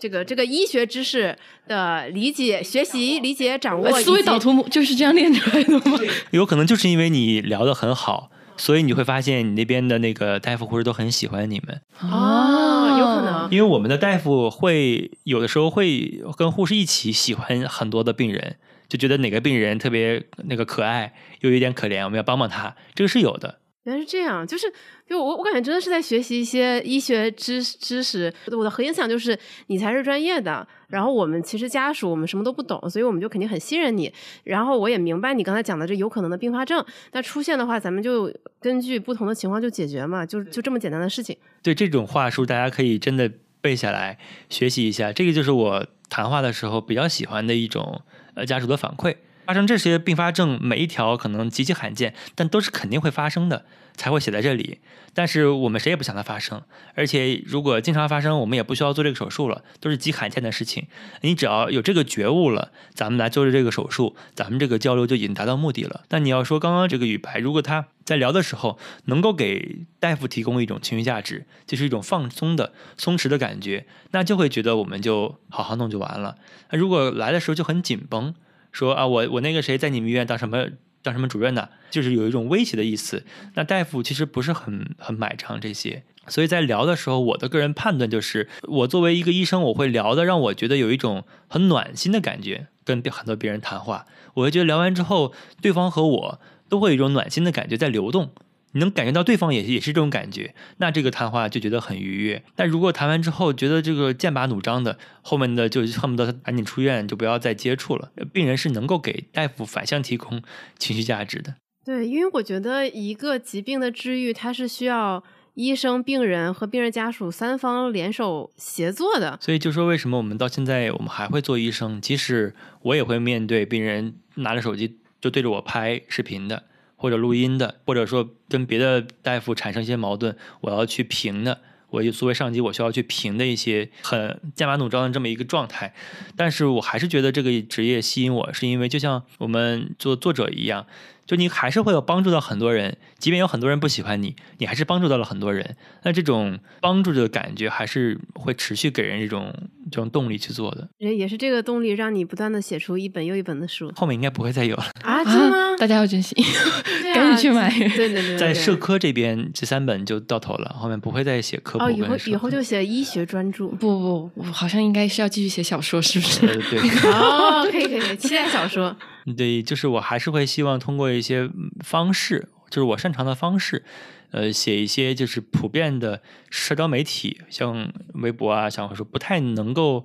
这个这个医学知识的理解、学习、理解、掌握，呃思维导图就是这样练出来的吗？有可能就是因为你聊得很好，所以你会发现你那边的那个大夫护士都很喜欢你们。哦，有可能。因为我们的大夫会有的时候会跟护士一起喜欢很多的病人，就觉得哪个病人特别那个可爱，又有点可怜，我们要帮帮他，这个是有的。原来是这样，就是就我我感觉真的是在学习一些医学知知识。我的核心想就是你才是专业的，然后我们其实家属我们什么都不懂，所以我们就肯定很信任你。然后我也明白你刚才讲的这有可能的并发症，那出现的话，咱们就根据不同的情况就解决嘛，就就这么简单的事情。对这种话术，大家可以真的背下来学习一下。这个就是我谈话的时候比较喜欢的一种呃家属的反馈。发生这些并发症，每一条可能极其罕见，但都是肯定会发生的，才会写在这里。但是我们谁也不想它发生，而且如果经常发生，我们也不需要做这个手术了，都是极罕见的事情。你只要有这个觉悟了，咱们来做这个手术，咱们这个交流就已经达到目的了。但你要说刚刚这个雨白，如果他在聊的时候能够给大夫提供一种情绪价值，就是一种放松的、松弛的感觉，那就会觉得我们就好好弄就完了。那如果来的时候就很紧绷。说啊，我我那个谁在你们医院当什么当什么主任呢，就是有一种威胁的意思。那大夫其实不是很很买账这些，所以在聊的时候，我的个人判断就是，我作为一个医生，我会聊的让我觉得有一种很暖心的感觉，跟很多别人谈话，我会觉得聊完之后，对方和我都会有一种暖心的感觉在流动。你能感觉到对方也也是这种感觉，那这个谈话就觉得很愉悦。但如果谈完之后觉得这个剑拔弩张的，后面的就恨不得他赶紧出院，就不要再接触了。病人是能够给大夫反向提供情绪价值的。对，因为我觉得一个疾病的治愈，它是需要医生、病人和病人家属三方联手协作的。所以就说为什么我们到现在我们还会做医生，即使我也会面对病人拿着手机就对着我拍视频的。或者录音的，或者说跟别的大夫产生一些矛盾，我要去评的，我作为上级，我需要去评的一些很剑拔弩张的这么一个状态。但是我还是觉得这个职业吸引我，是因为就像我们做作者一样。就你还是会有帮助到很多人，即便有很多人不喜欢你，你还是帮助到了很多人。那这种帮助的感觉还是会持续给人这种这种动力去做的。也也是这个动力让你不断的写出一本又一本的书后面应该不会再有了。啊？真的吗？大家要珍惜，啊 赶紧去买。对对对对，对在社科这边，这三本就到头了，后面不会再写科普哦，以后以后就写医学专著。不不，我好像应该是要继续写小说，是不是？对对。哦，可以，可以期待小说。对，就是我还是会希望通过一些方式，就是我擅长的方式，呃，写一些就是普遍的社交媒体，像微博啊、小红书不太能够，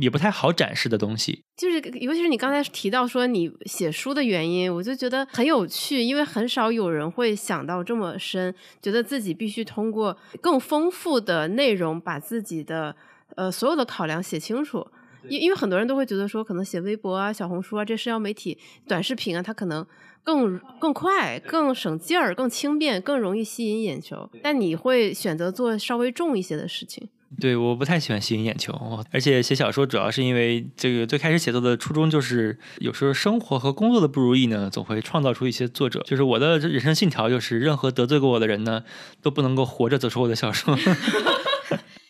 也不太好展示的东西。就是尤其是你刚才提到说你写书的原因，我就觉得很有趣，因为很少有人会想到这么深，觉得自己必须通过更丰富的内容把自己的呃所有的考量写清楚。因因为很多人都会觉得说，可能写微博啊、小红书啊这社交媒体、短视频啊，它可能更更快、更省劲儿、更轻便、更容易吸引眼球。但你会选择做稍微重一些的事情。对，我不太喜欢吸引眼球，而且写小说主要是因为这个最开始写作的初衷就是，有时候生活和工作的不如意呢，总会创造出一些作者。就是我的人生信条就是，任何得罪过我的人呢，都不能够活着走出我的小说。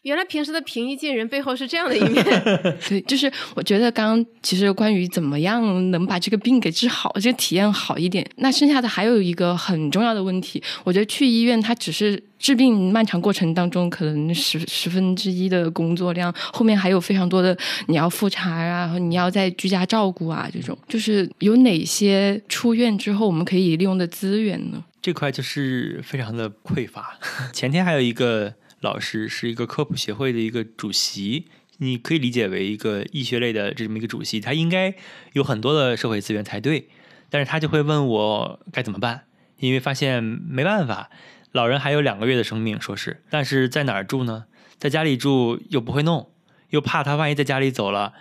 原来平时的平易近人背后是这样的一面。对，就是我觉得刚刚其实关于怎么样能把这个病给治好，这个体验好一点，那剩下的还有一个很重要的问题，我觉得去医院它只是治病漫长过程当中可能十 十分之一的工作量，后面还有非常多的你要复查啊，然后你要在居家照顾啊，这种就是有哪些出院之后我们可以利用的资源呢？这块就是非常的匮乏。前天还有一个老师是一个科普协会的一个主席，你可以理解为一个医学类的这么一个主席，他应该有很多的社会资源才对，但是他就会问我该怎么办，因为发现没办法，老人还有两个月的生命，说是，但是在哪儿住呢？在家里住又不会弄，又怕他万一在家里走了，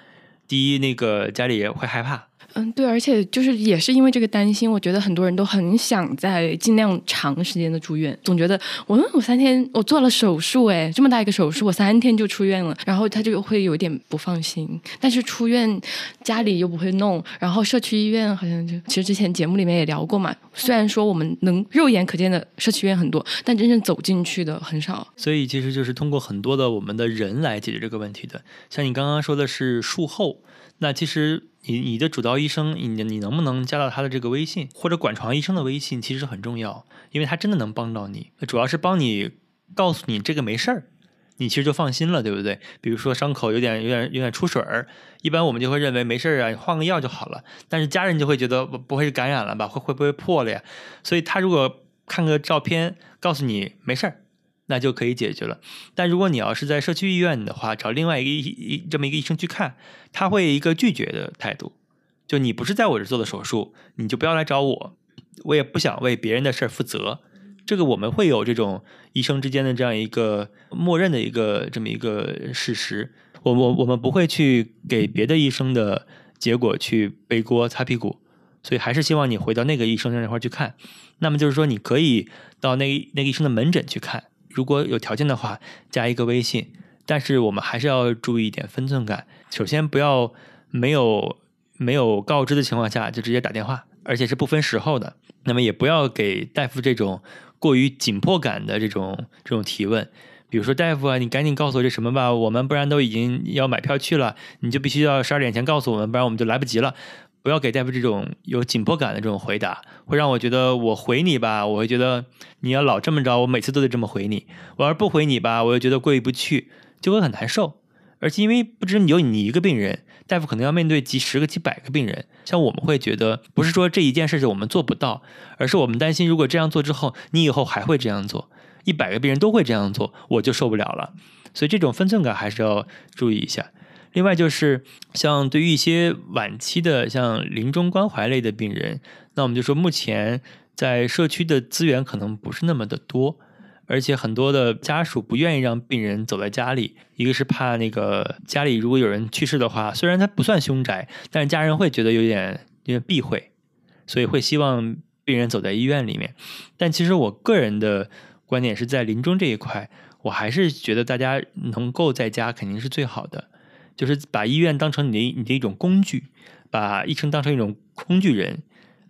第一那个家里也会害怕，嗯，对，而且就是也是因为这个担心，我觉得很多人都很想在尽量长时间的住院，总觉得我我三天我做了手术，哎，这么大一个手术，我三天就出院了，然后他就会有点不放心。但是出院家里又不会弄，然后社区医院好像就其实之前节目里面也聊过嘛，虽然说我们能肉眼可见的社区医院很多，但真正走进去的很少。所以其实就是通过很多的我们的人来解决这个问题的。像你刚刚说的是术后，那其实你你的主刀医生，你你能不能加到他的这个微信或者管床医生的微信，其实很重要，因为他真的能帮到你，主要是帮你告诉你这个没事儿。你其实就放心了，对不对？比如说伤口有点、有点、有点出水儿，一般我们就会认为没事儿啊，换个药就好了。但是家人就会觉得不不会是感染了吧？会会不会破了呀？所以他如果看个照片，告诉你没事儿，那就可以解决了。但如果你要是在社区医院的话，找另外一个医医这么一个医生去看，他会一个拒绝的态度，就你不是在我这做的手术，你就不要来找我，我也不想为别人的事儿负责。这个我们会有这种医生之间的这样一个默认的一个这么一个事实，我我我们不会去给别的医生的结果去背锅擦屁股，所以还是希望你回到那个医生那块儿去看。那么就是说，你可以到那那个医生的门诊去看，如果有条件的话，加一个微信。但是我们还是要注意一点分寸感，首先不要没有没有告知的情况下就直接打电话，而且是不分时候的。那么也不要给大夫这种过于紧迫感的这种这种提问，比如说大夫啊，你赶紧告诉我这什么吧，我们不然都已经要买票去了，你就必须要十二点前告诉我们，不然我们就来不及了。不要给大夫这种有紧迫感的这种回答，会让我觉得我回你吧，我会觉得你要老这么着，我每次都得这么回你。我要是不回你吧，我又觉得过意不去，就会很难受。而且因为不止有你一个病人，大夫可能要面对几十个、几百个病人。像我们会觉得，不是说这一件事情我们做不到，而是我们担心，如果这样做之后，你以后还会这样做，一百个病人都会这样做，我就受不了了。所以这种分寸感还是要注意一下。另外就是像对于一些晚期的像临终关怀类的病人，那我们就说目前在社区的资源可能不是那么的多。而且很多的家属不愿意让病人走在家里，一个是怕那个家里如果有人去世的话，虽然他不算凶宅，但是家人会觉得有点有点避讳，所以会希望病人走在医院里面。但其实我个人的观点是在临终这一块，我还是觉得大家能够在家肯定是最好的，就是把医院当成你的你的一种工具，把医生当成一种工具人，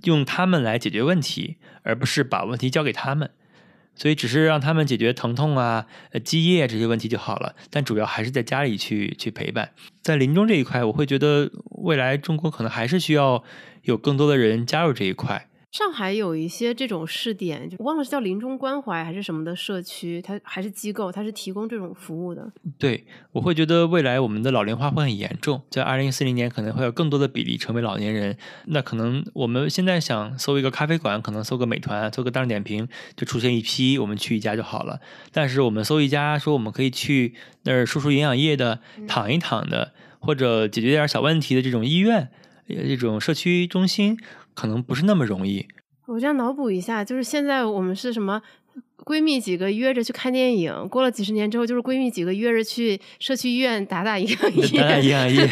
用他们来解决问题，而不是把问题交给他们。所以只是让他们解决疼痛啊、呃积液这些问题就好了，但主要还是在家里去去陪伴。在临终这一块，我会觉得未来中国可能还是需要有更多的人加入这一块。上海有一些这种试点，就忘了是叫临终关怀还是什么的社区，它还是机构，它是提供这种服务的。对，我会觉得未来我们的老龄化会很严重，在二零四零年可能会有更多的比例成为老年人。那可能我们现在想搜一个咖啡馆，可能搜个美团，搜个大众点评，就出现一批，我们去一家就好了。但是我们搜一家，说我们可以去那儿输输营养液的，躺一躺的，或者解决点小问题的这种医院，这种社区中心。可能不是那么容易。我这样脑补一下，就是现在我们是什么闺蜜几个约着去看电影，过了几十年之后，就是闺蜜几个约着去社区医院打打营养液。打打营 养液，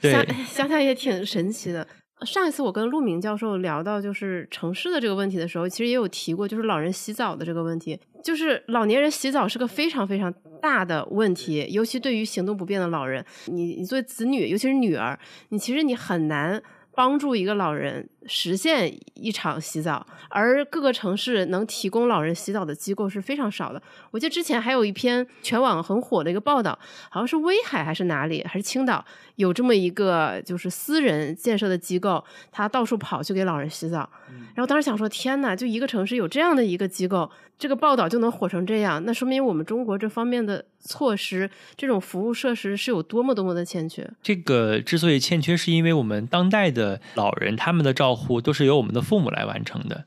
想想想也挺神奇的。上一次我跟陆明教授聊到就是城市的这个问题的时候，其实也有提过，就是老人洗澡的这个问题。就是老年人洗澡是个非常非常大的问题，尤其对于行动不便的老人。你你作为子女，尤其是女儿，你其实你很难。帮助一个老人实现一场洗澡，而各个城市能提供老人洗澡的机构是非常少的。我记得之前还有一篇全网很火的一个报道，好像是威海还是哪里，还是青岛，有这么一个就是私人建设的机构，他到处跑去给老人洗澡。然后当时想说，天呐，就一个城市有这样的一个机构。这个报道就能火成这样，那说明我们中国这方面的措施，这种服务设施是有多么多么的欠缺。这个之所以欠缺，是因为我们当代的老人他们的照护都是由我们的父母来完成的，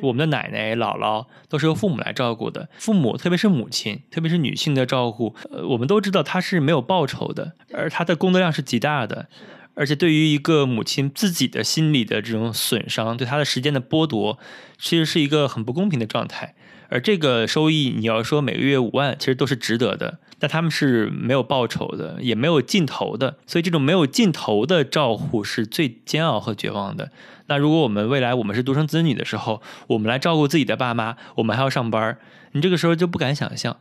我们的奶奶、姥姥都是由父母来照顾的。父母，特别是母亲，特别是女性的照顾，呃，我们都知道她是没有报酬的，而她的工作量是极大的，而且对于一个母亲自己的心理的这种损伤，对她的时间的剥夺，其实是一个很不公平的状态。而这个收益，你要说每个月五万，其实都是值得的。但他们是没有报酬的，也没有尽头的，所以这种没有尽头的照护是最煎熬和绝望的。那如果我们未来我们是独生子女的时候，我们来照顾自己的爸妈，我们还要上班，你这个时候就不敢想象。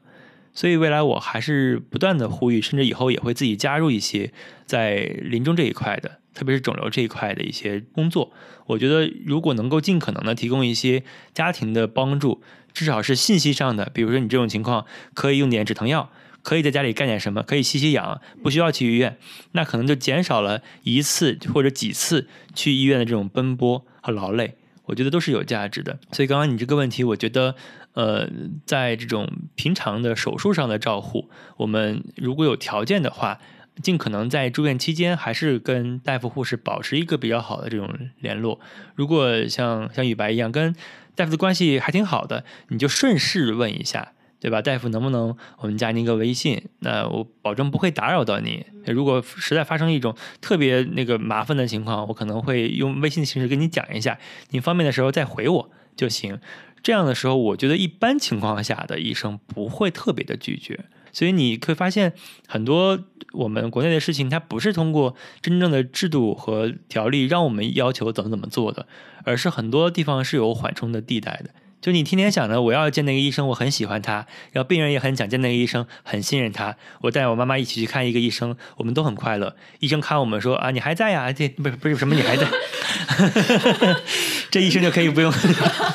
所以未来我还是不断的呼吁，甚至以后也会自己加入一些在临终这一块的，特别是肿瘤这一块的一些工作。我觉得如果能够尽可能的提供一些家庭的帮助。至少是信息上的，比如说你这种情况可以用点止疼药，可以在家里干点什么，可以吸吸氧，不需要去医院，那可能就减少了一次或者几次去医院的这种奔波和劳累，我觉得都是有价值的。所以刚刚你这个问题，我觉得，呃，在这种平常的手术上的照护，我们如果有条件的话，尽可能在住院期间还是跟大夫护士保持一个比较好的这种联络。如果像像雨白一样跟大夫的关系还挺好的，你就顺势问一下，对吧？大夫能不能我们加您个微信？那我保证不会打扰到你。如果实在发生一种特别那个麻烦的情况，我可能会用微信的形式跟你讲一下，你方便的时候再回我就行。这样的时候，我觉得一般情况下的医生不会特别的拒绝。所以你会发现，很多我们国内的事情，它不是通过真正的制度和条例让我们要求怎么怎么做的，而是很多地方是有缓冲的地带的。就你天天想着我要见那个医生，我很喜欢他，然后病人也很想见那个医生，很信任他。我带我妈妈一起去看一个医生，我们都很快乐。医生看我们说啊，你还在呀？这不是不是什么？你还在？这医生就可以不用。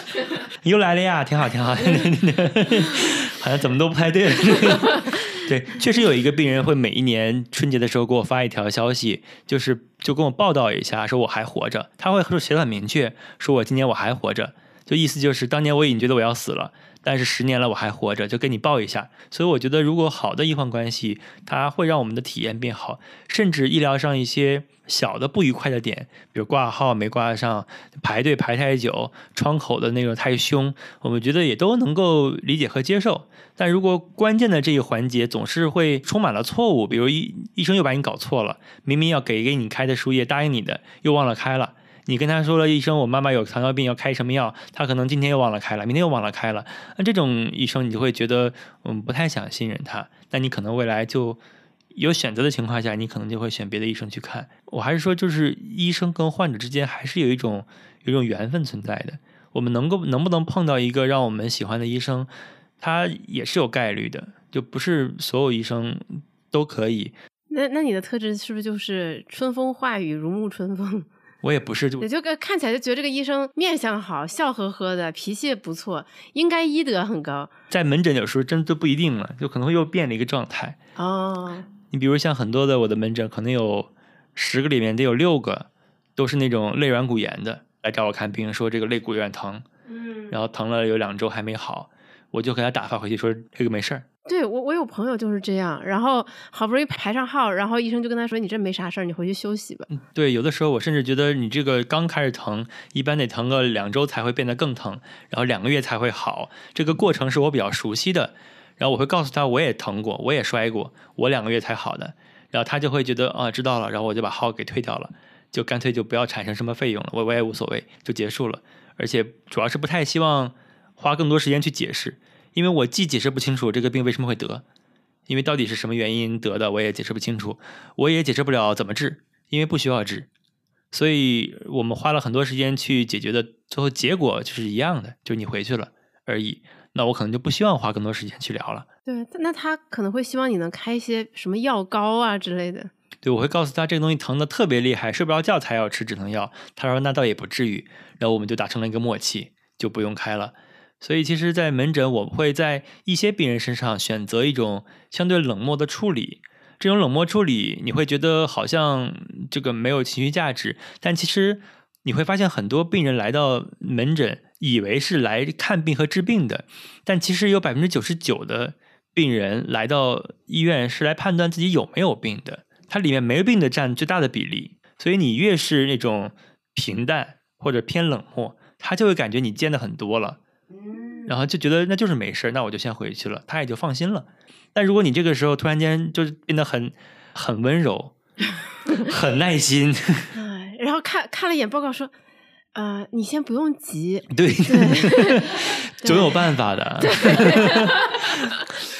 又来了呀，挺好挺好。好像怎么都不太对。对，确实有一个病人会每一年春节的时候给我发一条消息，就是就跟我报道一下，说我还活着。他会说写的很明确，说我今年我还活着，就意思就是当年我已经觉得我要死了。但是十年了我还活着，就跟你报一下。所以我觉得，如果好的医患关系，它会让我们的体验变好，甚至医疗上一些小的不愉快的点，比如挂号没挂上、排队排太久、窗口的那个太凶，我们觉得也都能够理解和接受。但如果关键的这一环节总是会充满了错误，比如医医生又把你搞错了，明明要给给你开的输液答应你的，又忘了开了。你跟他说了医生，我妈妈有糖尿病，要开什么药？他可能今天又忘了开了，明天又忘了开了。那这种医生，你就会觉得嗯不太想信任他。那你可能未来就有选择的情况下，你可能就会选别的医生去看。我还是说，就是医生跟患者之间还是有一种有一种缘分存在的。我们能够能不能碰到一个让我们喜欢的医生，他也是有概率的，就不是所有医生都可以。那那你的特质是不是就是春风化雨，如沐春风？我也不是，就也就看起来就觉得这个医生面相好，笑呵呵的，脾气也不错，应该医德很高。在门诊有时候真的不一定了，就可能会又变了一个状态。哦，你比如像很多的我的门诊，可能有十个里面得有六个都是那种肋软骨炎的来找我看病，说这个肋骨有点疼，嗯，然后疼了有两周还没好，我就给他打发回去说这个没事儿。对我我有朋友就是这样，然后好不容易排上号，然后医生就跟他说：“你这没啥事儿，你回去休息吧。对，有的时候我甚至觉得你这个刚开始疼，一般得疼个两周才会变得更疼，然后两个月才会好。这个过程是我比较熟悉的，然后我会告诉他我也疼过，我也摔过，我两个月才好的，然后他就会觉得啊知道了，然后我就把号给退掉了，就干脆就不要产生什么费用了，我我也无所谓，就结束了。而且主要是不太希望花更多时间去解释，因为我既解释不清楚这个病为什么会得。因为到底是什么原因得的，我也解释不清楚，我也解释不了怎么治，因为不需要治，所以我们花了很多时间去解决的，最后结果就是一样的，就你回去了而已。那我可能就不希望花更多时间去聊了。对，那他可能会希望你能开一些什么药膏啊之类的。对，我会告诉他这个东西疼的特别厉害，睡不着觉才要吃止疼药。他说那倒也不至于，然后我们就达成了一个默契，就不用开了。所以，其实，在门诊，我会在一些病人身上选择一种相对冷漠的处理。这种冷漠处理，你会觉得好像这个没有情绪价值，但其实你会发现，很多病人来到门诊，以为是来看病和治病的，但其实有百分之九十九的病人来到医院是来判断自己有没有病的。它里面没病的占最大的比例。所以，你越是那种平淡或者偏冷漠，他就会感觉你见的很多了。然后就觉得那就是没事那我就先回去了，他也就放心了。但如果你这个时候突然间就是变得很很温柔，很耐心，哎，然后看看了一眼报告说，呃，你先不用急，对，总有办法的。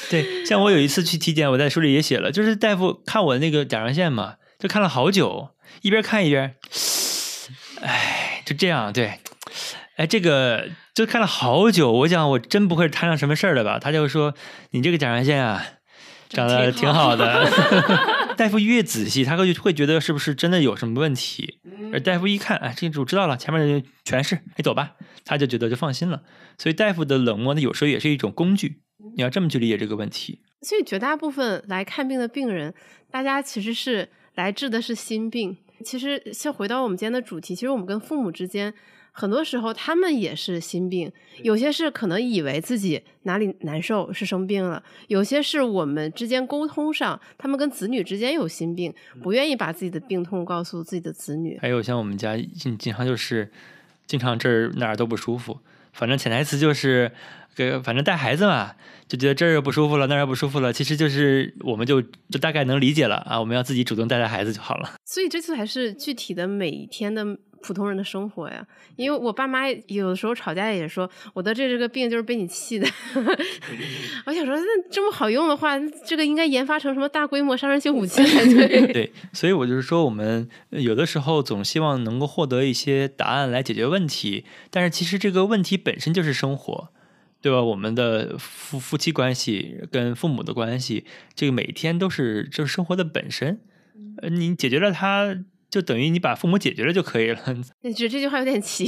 对，像我有一次去体检，我在书里也写了，就是大夫看我那个甲状腺嘛，就看了好久，一边看一边，哎，就这样，对。哎，这个就看了好久，我讲我真不会摊上什么事儿了吧？他就说你这个甲状腺啊，长得挺好的。大夫越仔细，他会会觉得是不是真的有什么问题？而大夫一看，哎，这我知道了，前面的全是，你走吧，他就觉得就放心了。所以大夫的冷漠，呢，有时候也是一种工具，你要这么去理解这个问题。所以绝大部分来看病的病人，大家其实是来治的是心病。其实，先回到我们今天的主题，其实我们跟父母之间。很多时候，他们也是心病，有些是可能以为自己哪里难受是生病了，有些是我们之间沟通上，他们跟子女之间有心病，不愿意把自己的病痛告诉自己的子女。还有像我们家经经常就是经常这儿哪儿都不舒服，反正潜台词就是给反正带孩子嘛，就觉得这儿不舒服了，那儿不舒服了，其实就是我们就就大概能理解了啊，我们要自己主动带带孩子就好了。所以这次还是具体的每一天的。普通人的生活呀，因为我爸妈有的时候吵架也说，我得这这个病就是被你气的。我想说，那这么好用的话，这个应该研发成什么大规模杀伤性武器才对。对，所以我就是说，我们有的时候总希望能够获得一些答案来解决问题，但是其实这个问题本身就是生活，对吧？我们的夫夫妻关系跟父母的关系，这个每天都是就是生活的本身。呃，你解决了它。就等于你把父母解决了就可以了。你觉得这句话有点奇？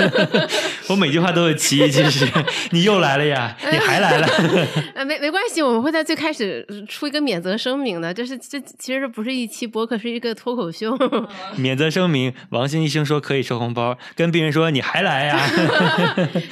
我每句话都有歧义，其实你又来了呀，你还来了。呃，没没关系，我们会在最开始出一个免责声明的。就是这其实不是一期播客，是一个脱口秀。免责声明：王鑫医生说可以收红包，跟病人说你还来呀？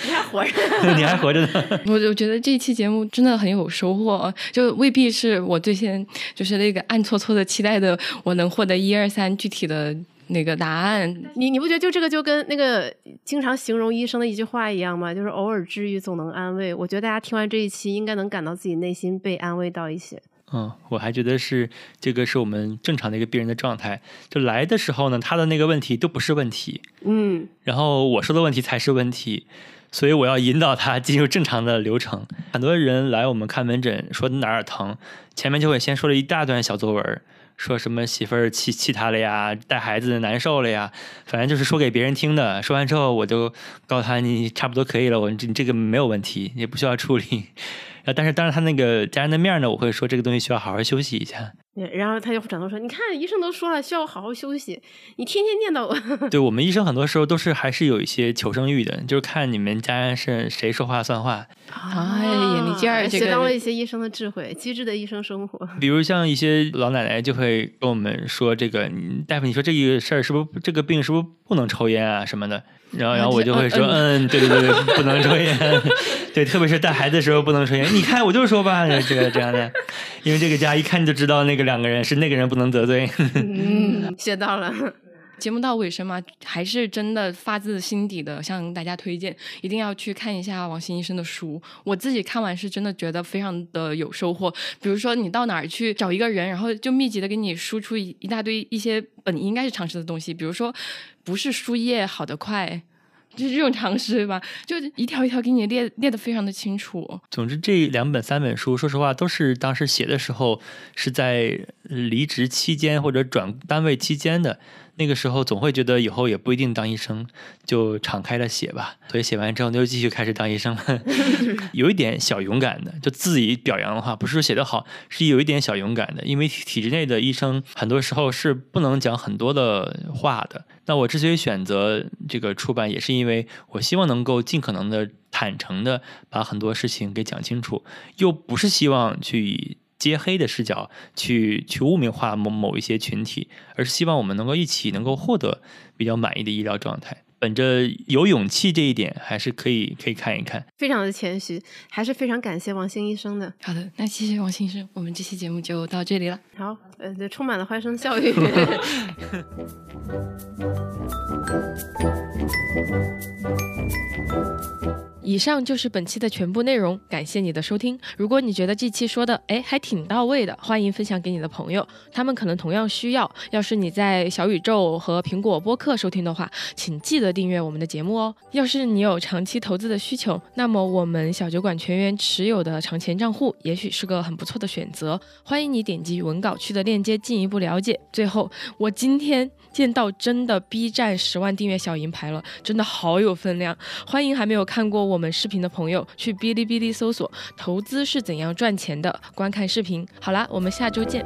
你还活着？你还活着呢？我我觉得这一期节目真的很有收获，就未必是我最先就是那个暗搓搓的期待的，我能获得一二三。具体的那个答案，你你不觉得就这个就跟那个经常形容医生的一句话一样吗？就是偶尔治愈总能安慰。我觉得大家听完这一期，应该能感到自己内心被安慰到一些。嗯，我还觉得是这个是我们正常的一个病人的状态。就来的时候呢，他的那个问题都不是问题，嗯，然后我说的问题才是问题，所以我要引导他进入正常的流程。很多人来我们看门诊说哪儿疼，前面就会先说了一大段小作文。说什么媳妇儿气气他了呀，带孩子难受了呀，反正就是说给别人听的。说完之后，我就告诉他你差不多可以了，我你这个没有问题，也不需要处理。但是当着他那个家人的面呢，我会说这个东西需要好好休息一下。然后他就转头说：“你看，医生都说了，需要好好休息。你天天念叨我。”对我们医生很多时候都是还是有一些求生欲的，就是看你们家人是谁说话算话。哎，呀，你今儿，学到了一些医生的智慧，机智的医生生活。比如像一些老奶奶就会跟我们说：“这个大夫，你说这个事儿是不是这个病是不是不能抽烟啊什么的？”然后，然后我就会说：“嗯，对对对，不能抽烟。对，特别是带孩子的时候不能抽烟。你看，我就说吧，这个这样的，因为这个家一看就知道那个两个人是那个人不能得罪。嗯，学到了。节目到尾声嘛，还是真的发自心底的向大家推荐，一定要去看一下王鑫医生的书。我自己看完是真的觉得非常的有收获。比如说，你到哪儿去找一个人，然后就密集的给你输出一一大堆一些本应该是常识的东西，比如说不是输液好得快。就是这种常识对吧，就一条一条给你列列的非常的清楚。总之，这两本三本书，说实话，都是当时写的时候是在离职期间或者转单位期间的。那个时候总会觉得以后也不一定当医生，就敞开了写吧。所以写完之后就继续开始当医生了，有一点小勇敢的。就自己表扬的话，不是说写得好，是有一点小勇敢的。因为体制内的医生很多时候是不能讲很多的话的。那我之所以选择这个出版，也是因为我希望能够尽可能的坦诚的把很多事情给讲清楚，又不是希望去。揭黑的视角去去污名化某某一些群体，而是希望我们能够一起能够获得比较满意的医疗状态。本着有勇气这一点，还是可以可以看一看。非常的谦虚，还是非常感谢王鑫医生的。好的，那谢谢王鑫医生，我们这期节目就到这里了。好，呃，充满了欢声笑语。以上就是本期的全部内容，感谢你的收听。如果你觉得这期说的哎还挺到位的，欢迎分享给你的朋友，他们可能同样需要。要是你在小宇宙和苹果播客收听的话，请记得订阅我们的节目哦。要是你有长期投资的需求，那么我们小酒馆全员持有的长钱账户也许是个很不错的选择。欢迎你点击文稿区的链接进一步了解。最后，我今天。见到真的 B 站十万订阅小银牌了，真的好有分量！欢迎还没有看过我们视频的朋友去哔哩哔哩搜索“投资是怎样赚钱的”，观看视频。好啦，我们下周见。